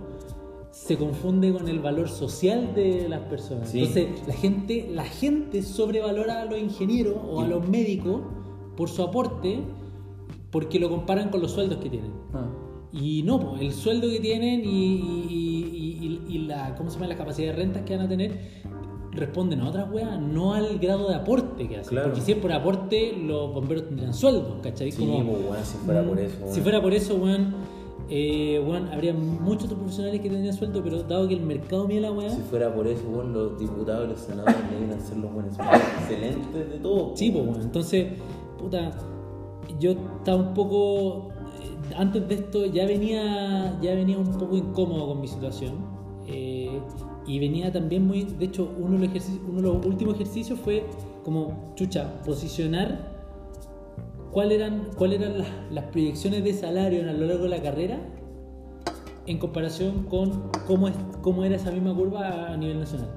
se confunde con el valor social de las personas. Sí. Entonces, la gente, la gente sobrevalora a los ingenieros o a los médicos por su aporte porque lo comparan con los sueldos que tienen. Ah. Y no, el sueldo que tienen y, y- y- y- la, ¿cómo se llama? la capacidad de rentas que van a tener responden a otras weas, no al grado de aporte que hacen. Claro. Porque si es por aporte, los bomberos tendrían sueldo, ¿cachai? Sí, Como- pues, weón, si fuera por eso. si weón. fuera por eso, weón, eh, weón, habría muchos otros profesionales que tendrían sueldo, pero dado que el mercado mira la weá, Si fuera por eso, weón, los diputados y los senadores deberían ser los buenos excelentes de todo. sí, pues, weón. Entonces, puta, yo estaba un poco. eh, Antes de esto ya venía, ya venía un poco incómodo con mi situación. eh, y venía también muy. De hecho, uno de, los ejercicios, uno de los últimos ejercicios fue como, chucha, posicionar cuáles eran, cuál eran las, las proyecciones de salario a lo largo de la carrera en comparación con cómo, es, cómo era esa misma curva a nivel nacional.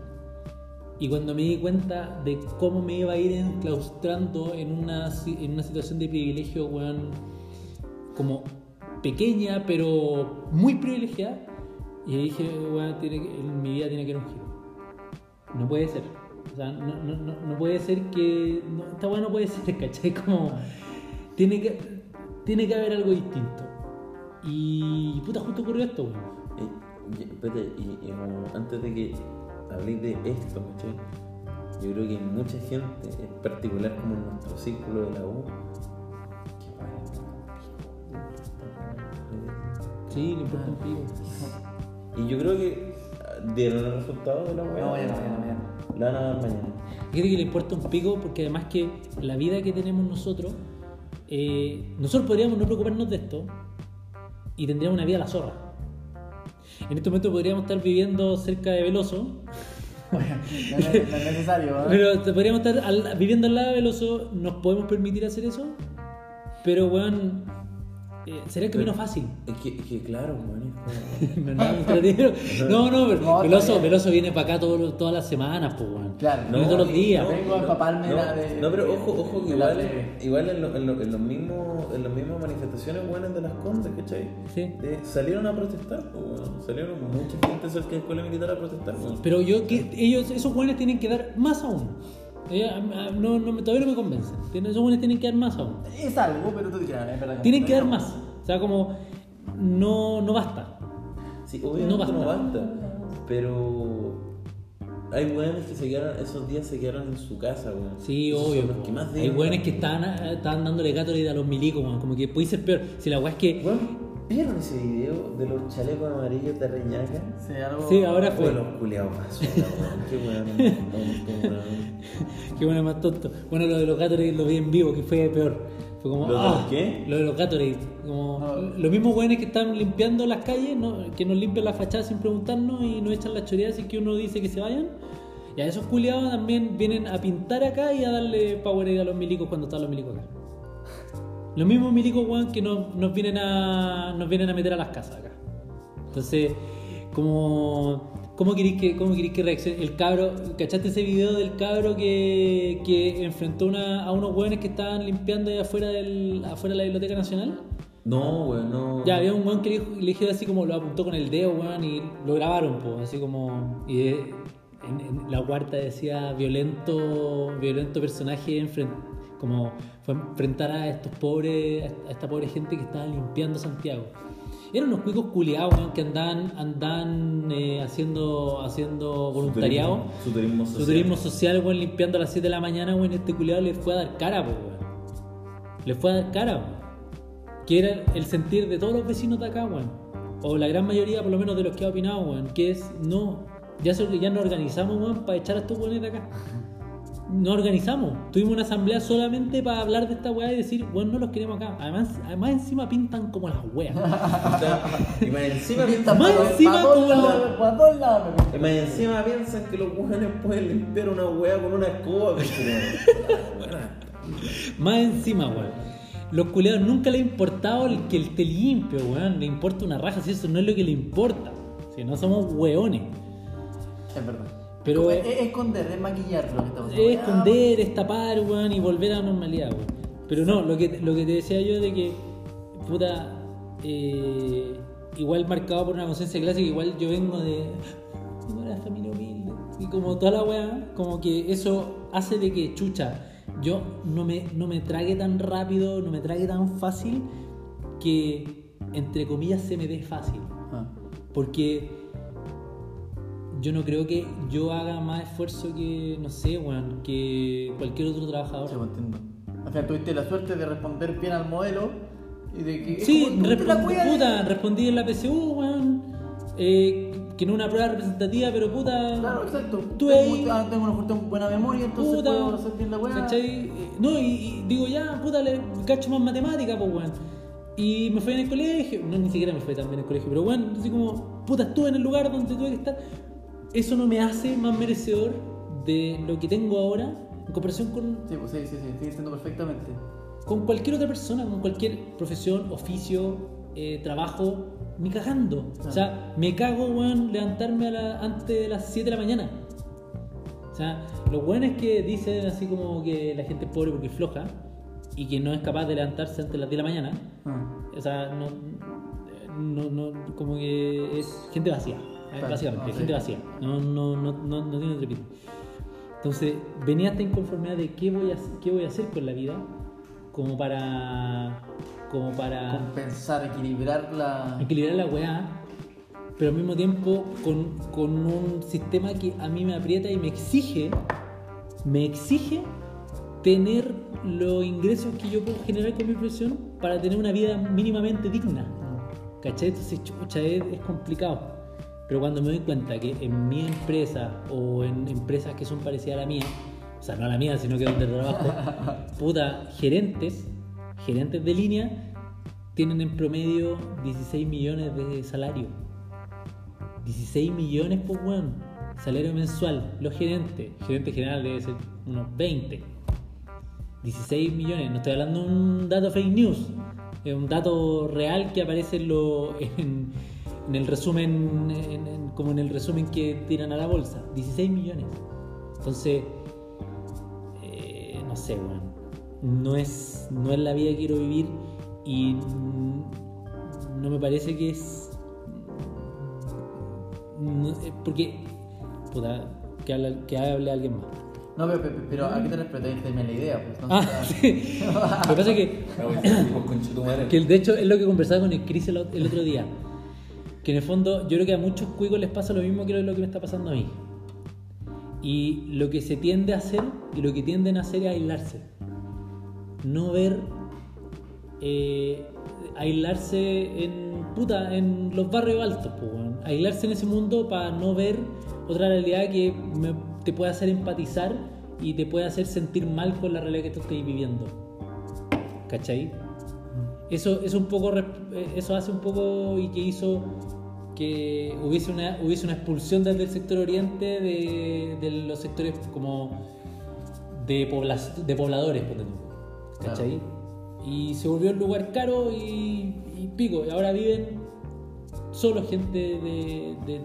Y cuando me di cuenta de cómo me iba a ir enclaustrando en una, en una situación de privilegio, weón, como pequeña, pero muy privilegiada, y dije, weón, mi vida tiene que ir un giro. No puede ser. O sea, no, no, no, no puede ser que. Esta weá no puede ser, ¿cachai? Como. Tiene que, tiene que haber algo distinto. Y. puta, justo ocurrió esto, weón. Eh, espérate, y, y antes de que habléis de esto, ¿cachai? Yo creo que hay mucha gente, en particular como en nuestro círculo de la U, que Sí, le importa un pico. Y yo creo que ah, dieron el resultado de la weá. No, mañana, mañana, mañana. La van a dar mañana. Fíjate que le importa un pico porque además que la vida que tenemos nosotros, eh, nosotros podríamos no preocuparnos de esto y tendríamos una vida a la zorra. En este momento podríamos estar viviendo cerca de Veloso, No es, no es necesario, ¿eh? pero podríamos estar al- viviendo al lado de Veloso, nos podemos permitir hacer eso, pero weón, eh, sería el camino fácil. Es que, es que claro, No, no, no, pero No, Veloso. Veloso viene para acá todo- todas las semanas, pues weón. Claro. Viene todos los días. Vengo a empaparme no, la de- no, pero ojo, ojo que igual, igual en, lo- en, lo- en los mismos, en las mismas manifestaciones buenas de las condes, ¿cachai? Sí. Eh, salieron a protestar, pues, weón. salieron mucha gente cerca de la escuela militar a protestar, weón. Pero yo que ellos, esos jóvenes tienen que dar más aún. Eh, no, todavía no me convencen. Tienen- Esos jóvenes tienen que dar más aún. Es algo, pero tú dirás, es verdad. Tienen que dar más. O sea, como no, no basta. Sí, obviamente No no basta. basta, pero hay weones que se quedaron, esos días se quedaron en su casa, weón. Sí, Esos obvio. los que más Hay dar, que estaban, estaban dándole Gatorade a los milicos, weón. como que puede ser peor. Si la weá es que. ¿Vieron ese video de los chalecos amarillos de Reñaca? Sí, algo... Sí, ahora Fue fue. los culiados más. Qué weón. Qué bueno más tonto. Bueno, lo de los Gatorade lo vi en vivo, que fue peor. Fue como. ¿Lo de ah, los qué? Lo de los Gatorade. Como, No. Los mismos weones que están limpiando las calles, ¿no? que nos limpian las fachadas sin preguntarnos y nos echan las choreadas y que uno dice que se vayan. Y a esos culiados también vienen a pintar acá y a darle Powerade a los milicos cuando están los milicos acá. Los mismos milicos, weón, que nos, nos vienen a nos vienen a meter a las casas acá. Entonces, como ¿cómo queréis que cómo que reaccione el cabro? ¿Cachaste ese video del cabro que, que enfrentó una- a unos weones que estaban limpiando ahí afuera del afuera de la Biblioteca Nacional? No, weón, no. Ya, había un weón que le, le así como lo apuntó con el dedo, weón, y lo grabaron, pues, así como. Y en, en la cuarta decía violento, violento personaje enfren- como fue enfrentar a estos pobres, a esta pobre gente que estaba limpiando Santiago. Eran unos cuicos culiados, weón, que andaban, andaban eh, haciendo, haciendo voluntariado. Su turismo social. Su turismo social, weón, limpiando a las 7 de la mañana, weón, este culiado le fue a dar cara, weón. Le fue a dar cara, weón. Que era el sentir de todos los vecinos de acá, weón. O la gran mayoría, por lo menos, de los que ha opinado, weón. Que es, no, ya, se- ya nos organizamos, weón, para echar a estos weones de acá. No organizamos. Tuvimos una asamblea solamente para hablar de esta weá y decir, weón, no los queremos acá. Además, además encima pintan como las weas. Y más encima, Pinta Más para- encima para como- para todos lados, y más encima piensan que los weones pueden limpiar una weá con una escoba. Bueno, Más encima, weón. Los culeados nunca le ha importado el que él te limpio, weón. Le importa una raja, si eso no es lo que le importa. Si no somos weones. Es verdad. Pero es, es- es esconder, es maquillar lo que estamos haciendo. Es esconder, es tapar, weón, y volver a la normalidad, weón. Pero no, lo que, lo que te decía yo de que, puta, eh, igual marcado por una conciencia clásica, igual yo vengo de, vengo de una familia humilde. Y como toda la weá, como que eso hace de que, chucha, yo no me, no me trague tan rápido, no me trague tan fácil, que, entre comillas, se me dé fácil. Ah. Porque yo no creo que yo haga más esfuerzo que, no sé, weón, que cualquier otro trabajador. Sí, pues, entiendo. O sea, tuviste la suerte de responder bien al modelo y de que. Sí, como, tú te la respon- cuidas. puta, respondí en la PSU, weón. eh, que no es una prueba representativa, pero puta. Claro, exacto. Tú tengo, ahí- ah, tengo una fuerte buena memoria, entonces puta. puedo hacer bien la weá. ¿cachai? Eh, No, y, y digo, ya, puta, le cacho más matemática, pues, weón. Y me fue en el colegio, no, ni siquiera me fue tan bien en el colegio, pero bueno, así como, puta, estuve en el lugar donde tuve que estar. Eso no me hace más merecedor de lo que tengo ahora en comparación con Sí, pues sí, sí, sí, estoy diciendo perfectamente. con cualquier otra persona, con cualquier profesión, oficio, eh, trabajo, ni cagando. O sea, me cago, weón, levantarme a la- antes de las 7 de la mañana. O sea, los buenos que dicen así como que la gente es pobre porque es floja y que no es capaz de levantarse antes de las 10 de la mañana, Ah. o sea, no, no, no- como que es gente vacía, Claro, básicamente, no, sí. gente vacía, no, no, no, no, no tiene trepito. Entonces, venía esta inconformidad de qué voy a, qué voy a hacer con la vida, como para, como para Compensar, equilibrar la. equilibrar la weá, pero al mismo tiempo con, con un sistema que a mí me aprieta y me exige, me exige tener los ingresos que yo puedo generar con mi profesión para tener una vida mínimamente digna. ¿Cachai? Entonces, chucha, es, es complicado. Pero cuando me doy cuenta que en mi empresa o en empresas que son parecidas a la mía, o sea, no a la mía, sino que donde trabajo, puta, gerentes, gerentes de línea, tienen en promedio 16 millones de salario. 16 millones por weón. Salario mensual. Los gerentes, gerente general debe ser unos 20. 16 millones. No estoy hablando de un dato fake news. Es un dato real que aparece en, lo- en, en el resumen, en- en- como en el resumen que tiran a la bolsa. 16 millones. Entonces, eh, no sé, weón. No es, no es la vida que quiero vivir y no me parece que es no, eh, porque. Puta, que hable, que hable alguien más. No, pero, pero, pero ¿a qué te refieres? Dime la idea. Pues, Ah, entonces, sí. Lo que pasa es que, Conchetumare. que de hecho es lo que conversaba con el Chris el, el otro día. Que en el fondo yo creo que a muchos cuicos les pasa lo mismo que lo que me está pasando a mí. Y lo que se tiende a hacer y lo que tienden a hacer es aislarse. No ver. eh, aislarse en. puta, en los barrios altos, pues. Aislarse en ese mundo para no ver otra realidad que te pueda hacer empatizar y te pueda hacer sentir mal con la realidad que tú estás viviendo. ¿Cachai? Eso, eso un poco eh, eso hace un poco y que hizo que hubiese una, hubiese una expulsión desde el sector oriente de, de los sectores como de, pobla- de pobladores, ¿cachai? Y se volvió un lugar caro y, y pico, y ahora viven solo gente de, de,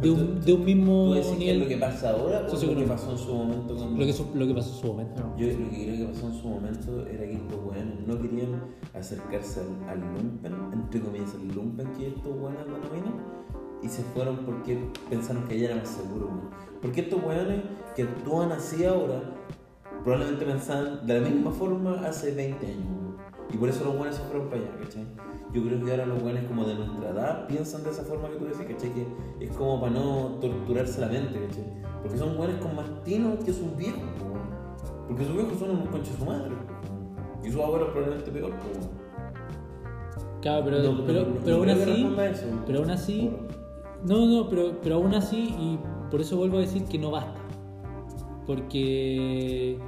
de un, de un mismo ¿Tú decís que es nivel. lo que pasa ahora o lo que pasó en su momento con... Lo que, su- lo que pasó en su momento. Yo lo que creo que pasó en su momento era que estos weones no querían acercarse al, al lumpen, entre comillas, al lumpen que estos weones lo denominan, y se fueron porque pensaron que allá era más seguro. weón. Porque estos weones que actúan así ahora, probablemente pensaban de la misma forma hace 20 años. weón. Y por eso los weones se fueron para allá, ¿cachai? Yo creo que ahora los weones como de nuestra edad piensan de esa forma que tú decís, ¿cachai? Que es como para no torturarse la mente, ¿cachai? Porque son weones con más tino que sus viejos, weón. Porque sus viejos son unos conches su madre. Y sus abuelos probablemente peor, weón. Claro, pero, No, no, pero, no, pero no aún así, eso. pero aún así, no, no, pero, pero aún así, y por eso vuelvo a decir que no basta. Porque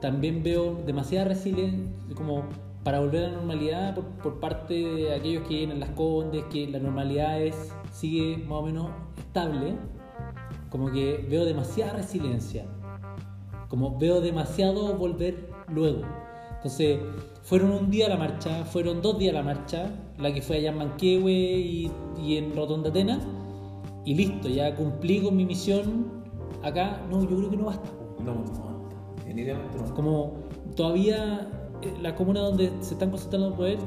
también veo demasiada resiliencia, como para volver a la normalidad por, por parte de aquellos que vienen en las condes, que la normalidad es, sigue más o menos estable, como que veo demasiada resiliencia, como veo demasiado volver luego. Entonces, fueron un día a la marcha, fueron dos días a la marcha, la que fue allá en Manquehue y, y en Rotonda Atenas, y listo, ya cumplí con mi misión acá. No, yo creo que no basta. No, no no. Como todavía la comuna donde se están concentrando el poder,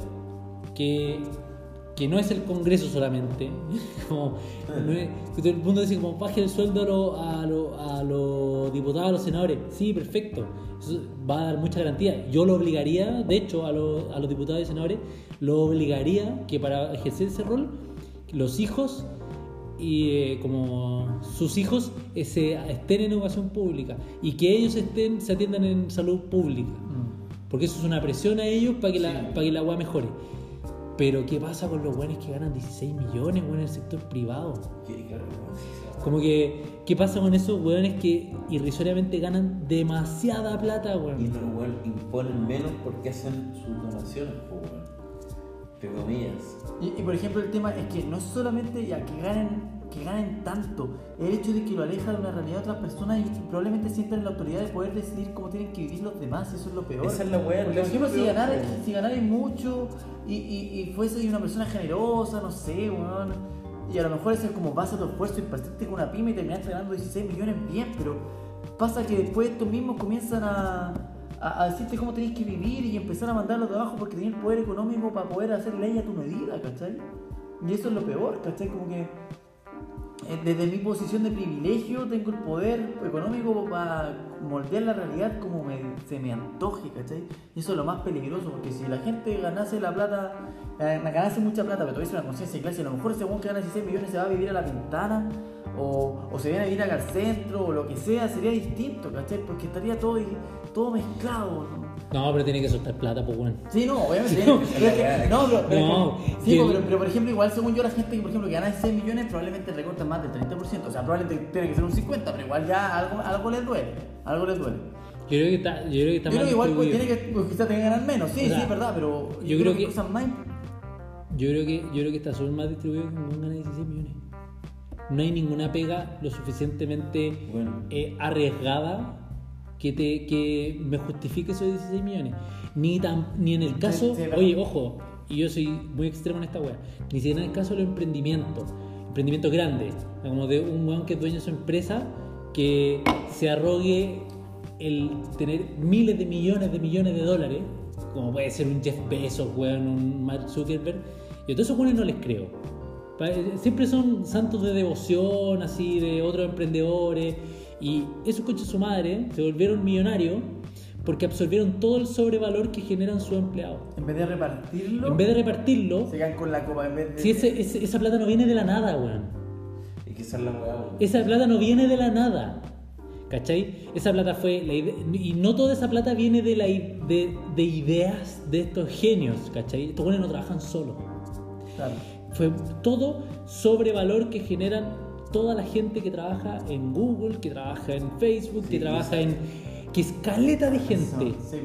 que, que no es el Congreso solamente, como, que todo el mundo dice como baje el sueldo a lo- a los diputados, a los senadores. Sí, perfecto. Eso va a dar mucha garantía. Yo lo obligaría, de hecho, a, los- a los diputados y senadores, lo obligaría que para ejercer ese rol, los hijos y eh, como sus hijos eh, estén en educación pública y que ellos estén se atiendan en salud pública Mm. Porque eso es una presión a ellos para que la Sí. para que la agua mejore pero qué pasa con los buenos que ganan 16 millones weón, en el sector privado como que qué pasa con esos weones que irrisoriamente ganan demasiada plata Y weón los weón imponen menos porque hacen sus donaciones, weón. Entre comillas. Y, y, por ejemplo el tema es que no es solamente ya que ganen que ganen tanto. El hecho de que lo aleja de una realidad de otras personas y probablemente sientan la autoridad de poder decidir cómo tienen que vivir los demás, eso es lo peor. Esa es la Porque, por ejemplo, si ganara, si ganara mucho y, y, y fuese una persona generosa, no sé, weón. Y a lo mejor eso es como base a tu esfuerzo y partiste con una pyme y terminaste ganando 16 millones bien, pero pasa que después estos mismos comienzan a, a, a decirte cómo tenés que vivir y empezar a mandarlos de abajo porque tenés el poder económico para poder hacer ley a tu medida, ¿cachai? Y eso es lo peor, ¿cachai? Como que desde mi posición de privilegio tengo el poder económico para moldear la realidad como se me antoje, ¿cachai? Y eso es lo más peligroso, porque si la gente ganase la plata, eh, ganase mucha plata, pero tuviese una conciencia de clase, a lo mejor ese que gana 16 millones se va a vivir a la ventana, o, o se viene a vivir acá al centro, o lo que sea, sería distinto, ¿cachai? Porque estaría todo, todo mezclado, ¿no? No, pero tiene que soltar plata, pues, weón. Sí, no, obviamente. No. pero no, pero, pero- No, sí, que- pero, pero, por ejemplo, igual según yo, la gente que, por ejemplo, que gana 6 millones probablemente recorta más del 30%. O sea, probablemente tiene que ser un 50%, pero igual ya algo, algo les duele. Algo les duele. Yo creo que está, yo creo que está Yo creo mal que igual pues, tiene que, pues, quizás tenga que ganar menos. Sí, O sea, sí, es verdad, pero yo creo que- cosas más. Yo creo que, yo creo que está súper más distribuido que un gana 16 millones. No hay ninguna pega lo suficientemente Bueno. eh, arriesgada que te que me justifique esos 16 millones. Ni tan, ni en el caso, sí, verdad. oye, ojo, y yo soy muy extremo en esta wea, ni siquiera en el caso de los emprendimientos, emprendimientos grandes, como de un weón que es dueño de su empresa, que se arrogue el tener miles de millones de millones de dólares, como puede ser un Jeff Bezos, weón, un Mark Zuckerberg, y a todos esos weones no les creo. Pa- Siempre son santos de devoción, así, de otros emprendedores. Y esos coches su madre se volvieron millonarios porque absorbieron todo el sobrevalor que generan sus empleados. En vez de repartirlo, En vez de repartirlo, se quedan con la copa. En vez de. si ese- ese- esa plata no viene de la nada, weón. Y que esa es la weá, weón. Esa plata no viene de la nada. ¿Cachai? Esa plata fue la ide- y no toda esa plata viene de, la, de, de ideas de estos genios, ¿cachai? Estos buenos no trabajan solos. Claro. Fue todo sobrevalor que generan toda la gente que trabaja en Google, que trabaja en Facebook, que Sí, trabaja en. que es caleta de gente. Sí.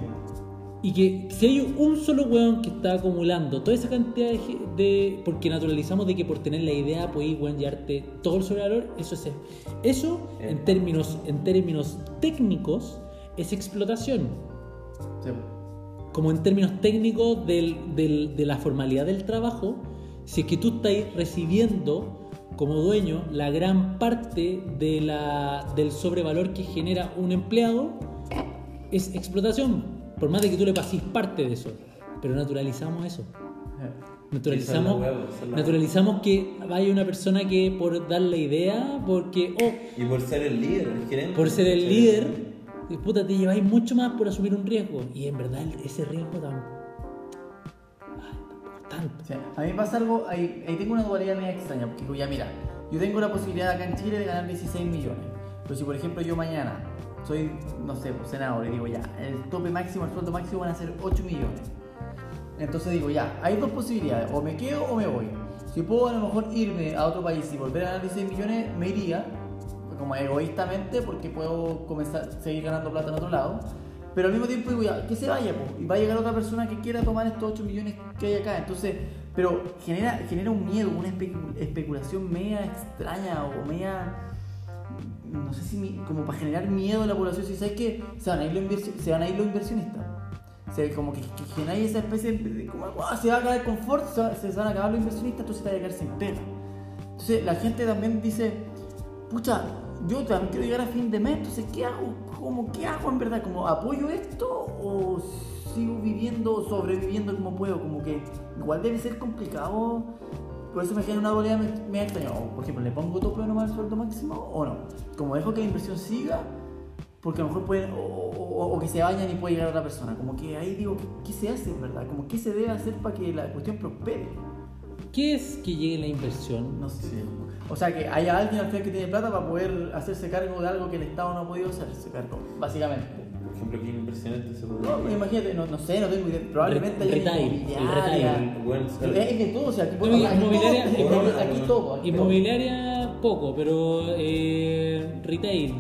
Y que si hay un solo weón que está acumulando toda esa cantidad de, de- porque naturalizamos de que por tener la idea podéis weón llevarte todo el sobrevalor, eso es eso Eh. en términos en términos técnicos es explotación. Sí. Como en términos técnicos del- del- de la formalidad del trabajo, si es que tú estás recibiendo como dueño la gran parte de la, del sobrevalor que genera un empleado, es explotación. Por más de que tú le pases parte de eso. Pero naturalizamos eso. Naturalizamos, naturalizamos que vaya una persona que por dar la idea, porque, oh, Y por ser el líder, el gerente. por ser el líder, puta, te lleváis mucho más por asumir un riesgo. Y en verdad ese riesgo tampoco tanto. A mí pasa algo, ahí, ahí tengo una dualidad media extraña, porque digo, ya mira, yo tengo la posibilidad acá en Chile de ganar 16 millones, pero si por ejemplo yo mañana soy, no sé, pues, senador y digo ya, el tope máximo, el sueldo máximo van a ser 8 millones. Entonces digo ya, hay dos posibilidades, o me quedo o me voy. Si puedo a lo mejor irme a otro país y volver a ganar 16 millones, me iría, como egoístamente, porque puedo comenzar seguir ganando plata en otro lado. Pero al mismo tiempo digo, ya, que se vaya, y va a llegar otra persona que quiera tomar estos 8 millones que hay acá. Entonces, pero genera, genera un miedo, una especu- especulación media extraña o media. No sé si como para generar miedo a la población. Si sabes que se van a ir los, se inversionistas. O sea, como que, que esa especie de. como, "Ah, se va a acabar el confort, se, va- se van a acabar los inversionistas, entonces te va a quedar sin pega. Entonces la gente también dice, pucha, yo también quiero llegar a fin de mes, entonces ¿qué hago? ¿Cómo, ¿Qué hago en verdad? ¿Como apoyo esto o sigo viviendo, sobreviviendo como puedo? Como que igual debe ser complicado. Por eso me genera una dualidad me, me extraña. O, por ejemplo, ¿le pongo tope nomás al sueldo máximo o no? Como dejo que la inversión siga, porque a lo mejor puede, o, o- o que se vayan y puede llegar otra persona. Como que ahí digo, ¿qué, qué se hace en verdad? Como qué se debe hacer para que la cuestión prospere. ¿Qué es que llegue la inversión? No sé. O sea, que haya alguien al final que tiene plata para poder hacerse cargo de algo que el Estado no ha podido hacerse cargo, básicamente. Por ejemplo, aquí en inversiones se No, pues imagínate, no, no sé, no tengo idea. Probablemente el inmobiliaria. Es de todo, o sea, aquí, No, inmobiliaria- aquí, todo, inmobiliaria- aquí todo. aquí todo. Inmobiliaria poco, pero eh, retail.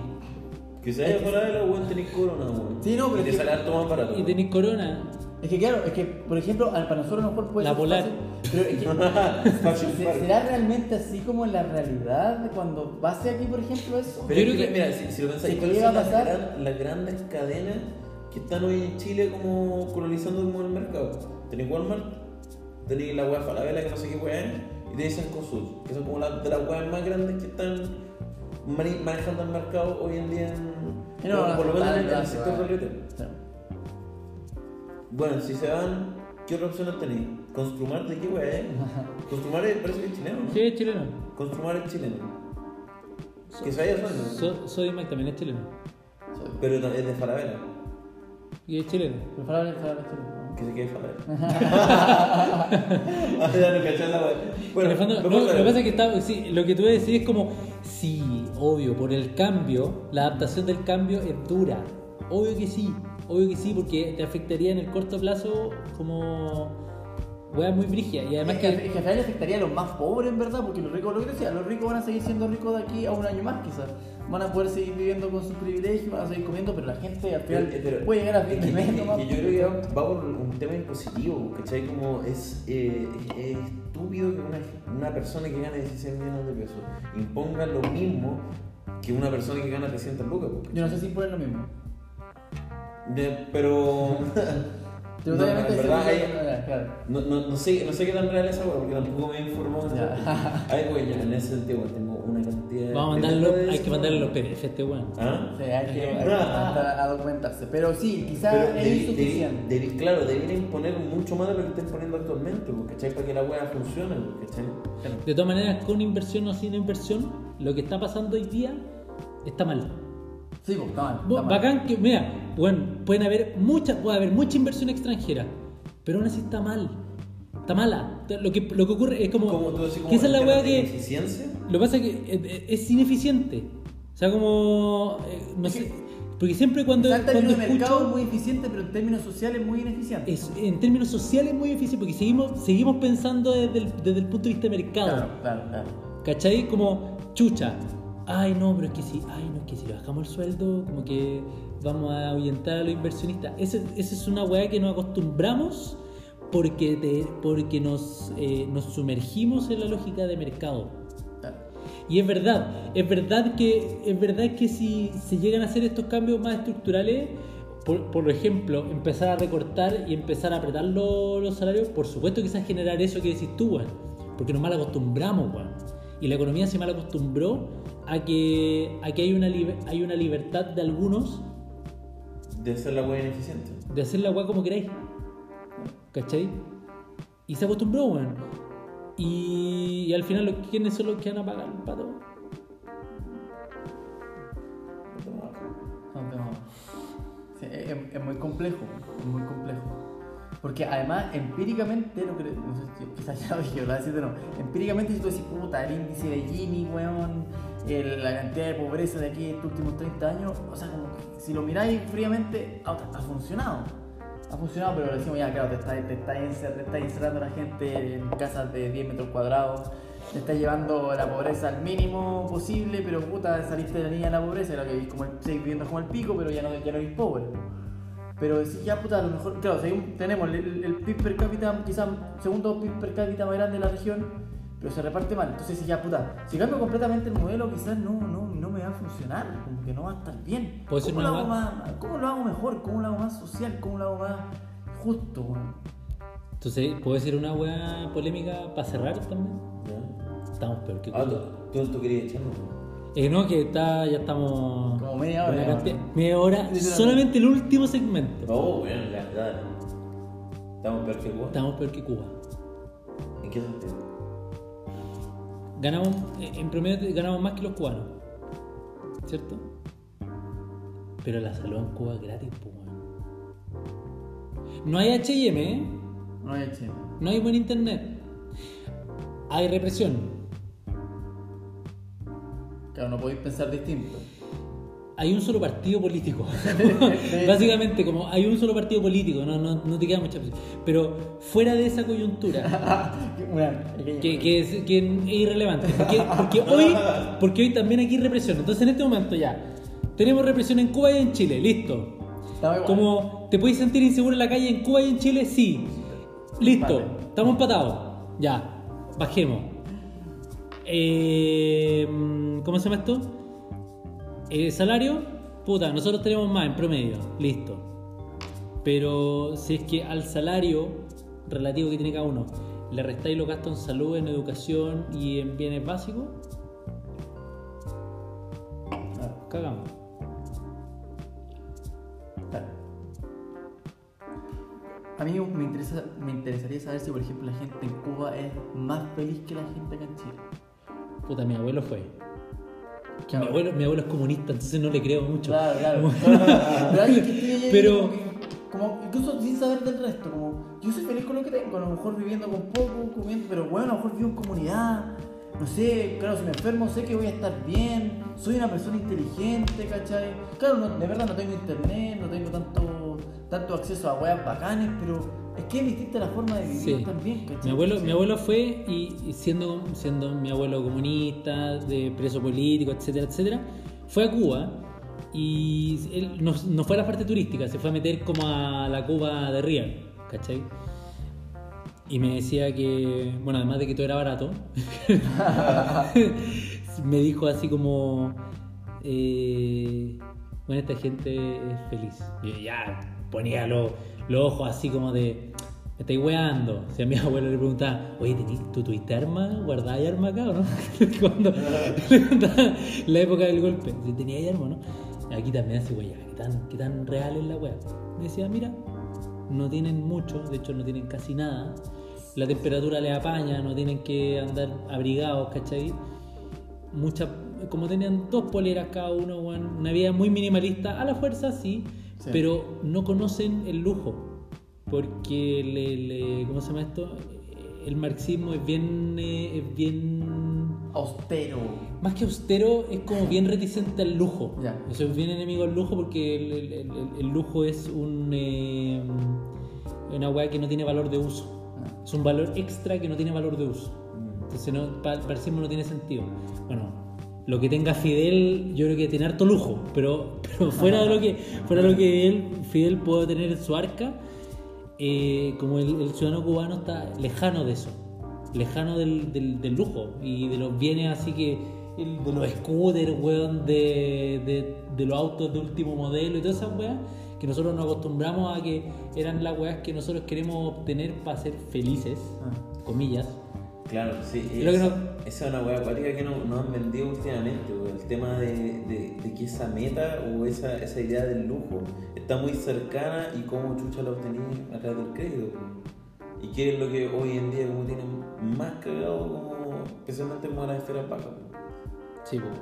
Que se haya parado la weón tenéis corona, weón. Sí, no, pero Y te sale harto más barato. Y tenéis corona. Es que claro, es que, por ejemplo, para nosotros a lo mejor puede La ser polar. fácil, pero es que, Fashion ¿se- Park. ¿será realmente así como en la realidad cuando pase aquí, por ejemplo, eso? Pero Yo creo que, que- mira, si, si lo pensáis, ¿cuáles son a las, pasar- gran- las grandes cadenas que están hoy en Chile como colonizando como el mercado? Tenéis Walmart, tenéis la wea Falabella que no sé qué wea es, y tenéis Cencosud, que son como las de las weas más grandes que están manejando el mercado hoy en día en, No, por, por lo menos en el, sector del retail. Bueno, si se van, ¿qué otras opciones tenéis? ¿Construmar de qué es? Construmar es- parece que es chileno, ¿no? Sí, es chileno. Construmar es chileno. Que se sueldo. So, Soy Mike también es chileno. Soy. Pero es de Falabella. Y es chileno. Pero para hablar chileno. Que se quede Falabella. Ah, ya no cachai la wea. Bueno, En el fondo, no, lo que pasa es que está, sí, lo que tú decís es como, sí, obvio, por el cambio, la adaptación del cambio es dura. Obvio que sí, obvio que sí, porque te afectaría en el corto plazo como weas muy brígida. Y además Es que, que es que al final le afectaría a los más pobres, en verdad, porque los ricos, lo que decía, los ricos van a seguir siendo ricos de aquí a un año más, quizás. Van a poder seguir viviendo con sus privilegios, van a seguir comiendo, pero la gente al final Pero- puede llegar a fin de mes que yo creo que va por un tema impositivo, ¿cachai? Como es, eh, es- es estúpido que una, una persona que gana 16 millones de pesos imponga lo mismo que una persona que gana 300 lucas. Yo no sé si ponen lo mismo. De- pero. No, obviamente en verdad no, hay- no, no. No, no, no, sé, no sé qué tan real es esa wea, porque tampoco me he informado. de Ya. eso. Ay, güey, ya en ese sentido, güey, tengo una cantidad. vamos a mandarlo, de hay que eso. mandarle los PDF a este weón. ¿Ah? Sí, hay que, hay que a documentarse. Pero sí, quizás es insuficiente. debi- debi- claro, deberían imponer mucho más de lo que están poniendo actualmente, ¿cachai? Para que la wea funcione, ¿cachai? De todas maneras, con inversión o sin inversión, lo que está pasando hoy día está mal. Sí, pues, está está mal. Bacán que, mira, bueno, pueden haber mucha, puede haber mucha inversión extranjera, pero aún así está mal. Está mala. Lo que, lo que ocurre es como. Como tú decís, como que esa es la weá que. eficiencia. Lo que pasa es que eh, eh, es ineficiente. O sea, como. eh, no Es sé. que- Porque siempre cuando, en cuando términos de mercado escucho. muy eficiente, pero en términos sociales muy ineficiente. Es, en términos sociales muy difícil porque seguimos, seguimos pensando desde el, desde el punto de vista de mercado. Claro, claro, claro. ¿Cachai? Como chucha. Ay, no, pero es que si, ay, no, es que si le bajamos el sueldo, como que vamos a ahuyentar a los inversionistas. Esa es una weá que nos acostumbramos porque, te- porque nos, eh, nos sumergimos en la lógica de mercado. Y es verdad, es verdad que, es verdad que si se llegan a hacer estos cambios más estructurales, por, por ejemplo, empezar a recortar y empezar a apretar lo- los salarios, por supuesto quizás generar eso que decís tú, weón. Porque nos mal acostumbramos, weón. Y la economía se mal acostumbró a que, a que hay, una hay una libertad de algunos De hacer la wea ineficiente. de hacer la weá como queráis. ¿Cachai? Y se acostumbró, weón. Y, y al final, los- ¿quiénes son los que van a pagar el pato? Son temas- Sí, es- es muy complejo, es muy complejo. Porque además, empíricamente, lo no si quizás ya lo dije, ¿verdad? Decirte no. Empíricamente, si tú decís, puta, el índice de Gini, weón, el- la cantidad de pobreza de aquí estos últimos 30 años, o sea, como si lo miráis fríamente, ha, funcionado. Ha funcionado, pero le decimos, ya, claro, te está, te está, encer- te está encerrando a la gente en casas de 10 metros cuadrados, te está llevando la pobreza al mínimo posible, pero puta, saliste de la línea de la pobreza, lo que como seguís viviendo como el pico, pero ya no, ya no eres pobre. Pero decís, ya puta, a lo mejor, claro, según- tenemos el, el PIB per cápita, quizás segundo PIB per cápita más grande de la región, pero se reparte mal. Entonces, si ya puta, si cambio completamente el modelo, quizás no, no, no me va a funcionar, como que no va a estar bien. Puede ser ¿Cómo lo, hago más, ¿Cómo lo hago mejor? ¿Cómo lo hago más social? ¿Cómo lo hago más justo? Entonces, ¿puedo decir una weá polémica para cerrar también? ¿Ya? Estamos peor que Ah, tú, tú, tú querías echarlo. Eh, no, que está, ya estamos. Como media hora, una ya. cantidad- media hora, solamente el último segmento. Oh, bueno, ya, dale. Estamos peor que Cuba. Estamos peor que Cuba. ¿En qué sentido? Ganamos, eh, en promedio ganamos más que los cubanos. ¿Cierto? Pero la salud en Cuba es gratis, pues. No hay HM, ¿eh? No hay chile. No hay buen internet. Hay represión. Claro, no podéis pensar distinto. Hay un solo partido político. Básicamente, como hay un solo partido político, no, no, no te queda mucha opción. Pero fuera de esa coyuntura, que, que es, que es irrelevante. Porque, porque, hoy, porque hoy también aquí hay represión. Entonces, en este momento ya, tenemos represión en Cuba y en Chile, listo. Como, ¿te puedes sentir inseguro en la calle en Cuba y en Chile? Sí. Listo, estamos empatados. Ya, bajemos. Eh, ¿Cómo se llama esto? Eh, salario, puta, nosotros tenemos más en promedio, listo. Pero si es que al salario relativo que tiene cada uno le restáis los gastos en salud, en educación y en bienes básicos, Claro, cagamos. A mí me, interesa, me interesaría saber si, por ejemplo, la gente en Cuba es más feliz que la gente acá en Chile. Puta, mi abuelo fue. ¿Qué Mi abuelo, mi abuelo es comunista, entonces no le creo mucho. Claro, claro. Pero como, incluso sin saber del resto, como yo soy feliz con lo que tengo, a lo mejor viviendo con poco, comiendo, pero bueno, a lo mejor vivo en comunidad, no sé, claro, si me enfermo sé que voy a estar bien, soy una persona inteligente, ¿cachai? Claro, no- de verdad no tengo internet, no tengo tanto, tanto acceso a weas bacanes, pero es que es distinta la forma de vivir Sí. también, ¿cachai? Mi abuelo, mi abuelo fue y, y siendo, siendo mi abuelo comunista, de preso político, etcétera, etcétera, fue a Cuba y él no, no fue a la parte turística, se fue a meter como a la Cuba de Real, ¿cachai? Y me decía que, bueno, además de que todo era barato, me dijo así como, eh, bueno, esta gente es feliz. Y yo ya ponía los los ojos así como de, me estáis weando. Si a mi abuelo le preguntaba, oye, ¿tení- ¿tú tuviste arma? ¿Guardáis arma acá o no? Cuando la época del golpe, si tenía arma o no. Aquí también así, ya, ¿qué tan, ¿qué tan real es la wea? Me decía, mira, no tienen mucho, de hecho no tienen casi nada. La temperatura les apaña, no tienen que andar abrigados, ¿cachai? Muchas, como tenían dos poleras cada uno, una vida muy minimalista, a la fuerza sí, Sí. pero no conocen el lujo, porque le, le- ¿cómo se llama esto? El marxismo es bien, eh, es bien Austero. más que austero, es como bien reticente al lujo. Ya. Eso es bien enemigo al lujo porque el, el- el- el lujo es un, eh, una weá que no tiene valor de uso. Ah. Es un valor extra que no tiene valor de uso. Entonces, no, para el marxismo no tiene sentido. Bueno, lo que tenga Fidel, yo creo que tiene harto lujo, pero, pero fuera, de lo que, fuera de lo que él, Fidel puede tener en su arca, eh, como el, el ciudadano cubano está lejano de eso, lejano del, del- del lujo y de los bienes así que, el- de los scooters, weón, de, de, de los autos de último modelo y todas esas weas, que nosotros nos acostumbramos a que eran las weas que nosotros queremos obtener para ser felices, Ah. comillas. Claro, sí. Que esa, no- esa es una hueá acuática que no- nos han vendido últimamente. güey. El tema de, de- de que esa meta o esa, esa idea del lujo está muy cercana y cómo chucha la obtení a través del crédito. güey. Y qué es lo que hoy en día como tienen más cagado, como, especialmente como las esferas bajas. Sí, pues,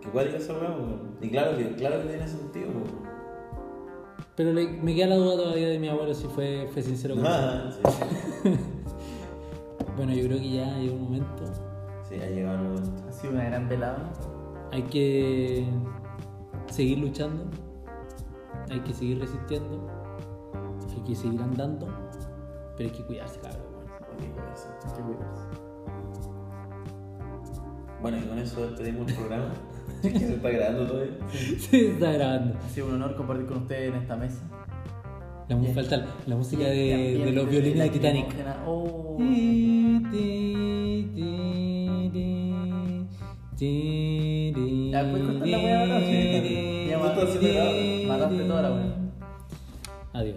Que cuática esa hueá. Y claro que, claro que tiene sentido. güey. Pero le- me queda la duda todavía de mi abuelo si fue, fue sincero con Ah, sí. Bueno, yo creo que ya llegó un momento. Sí, ha llegado el momento. Ha sido una gran velada. Hay que seguir luchando. Hay que seguir resistiendo. Hay que seguir andando. Pero hay que cuidarse, cabrón. Hay que cuidarse. Hay que cuidarse. Bueno, y con eso despedimos el programa. que se está grabando todavía. Sí, está grabando. Ha sido un honor compartir con ustedes en esta mesa. La, falta la música de, de los violines de Titanic. lacrimógena. Oh. Ya, Ya, ¿puedes cortar la wea ahora? Sí. Ya, Esto está acelerado. Mataste toda la wea. Adiós.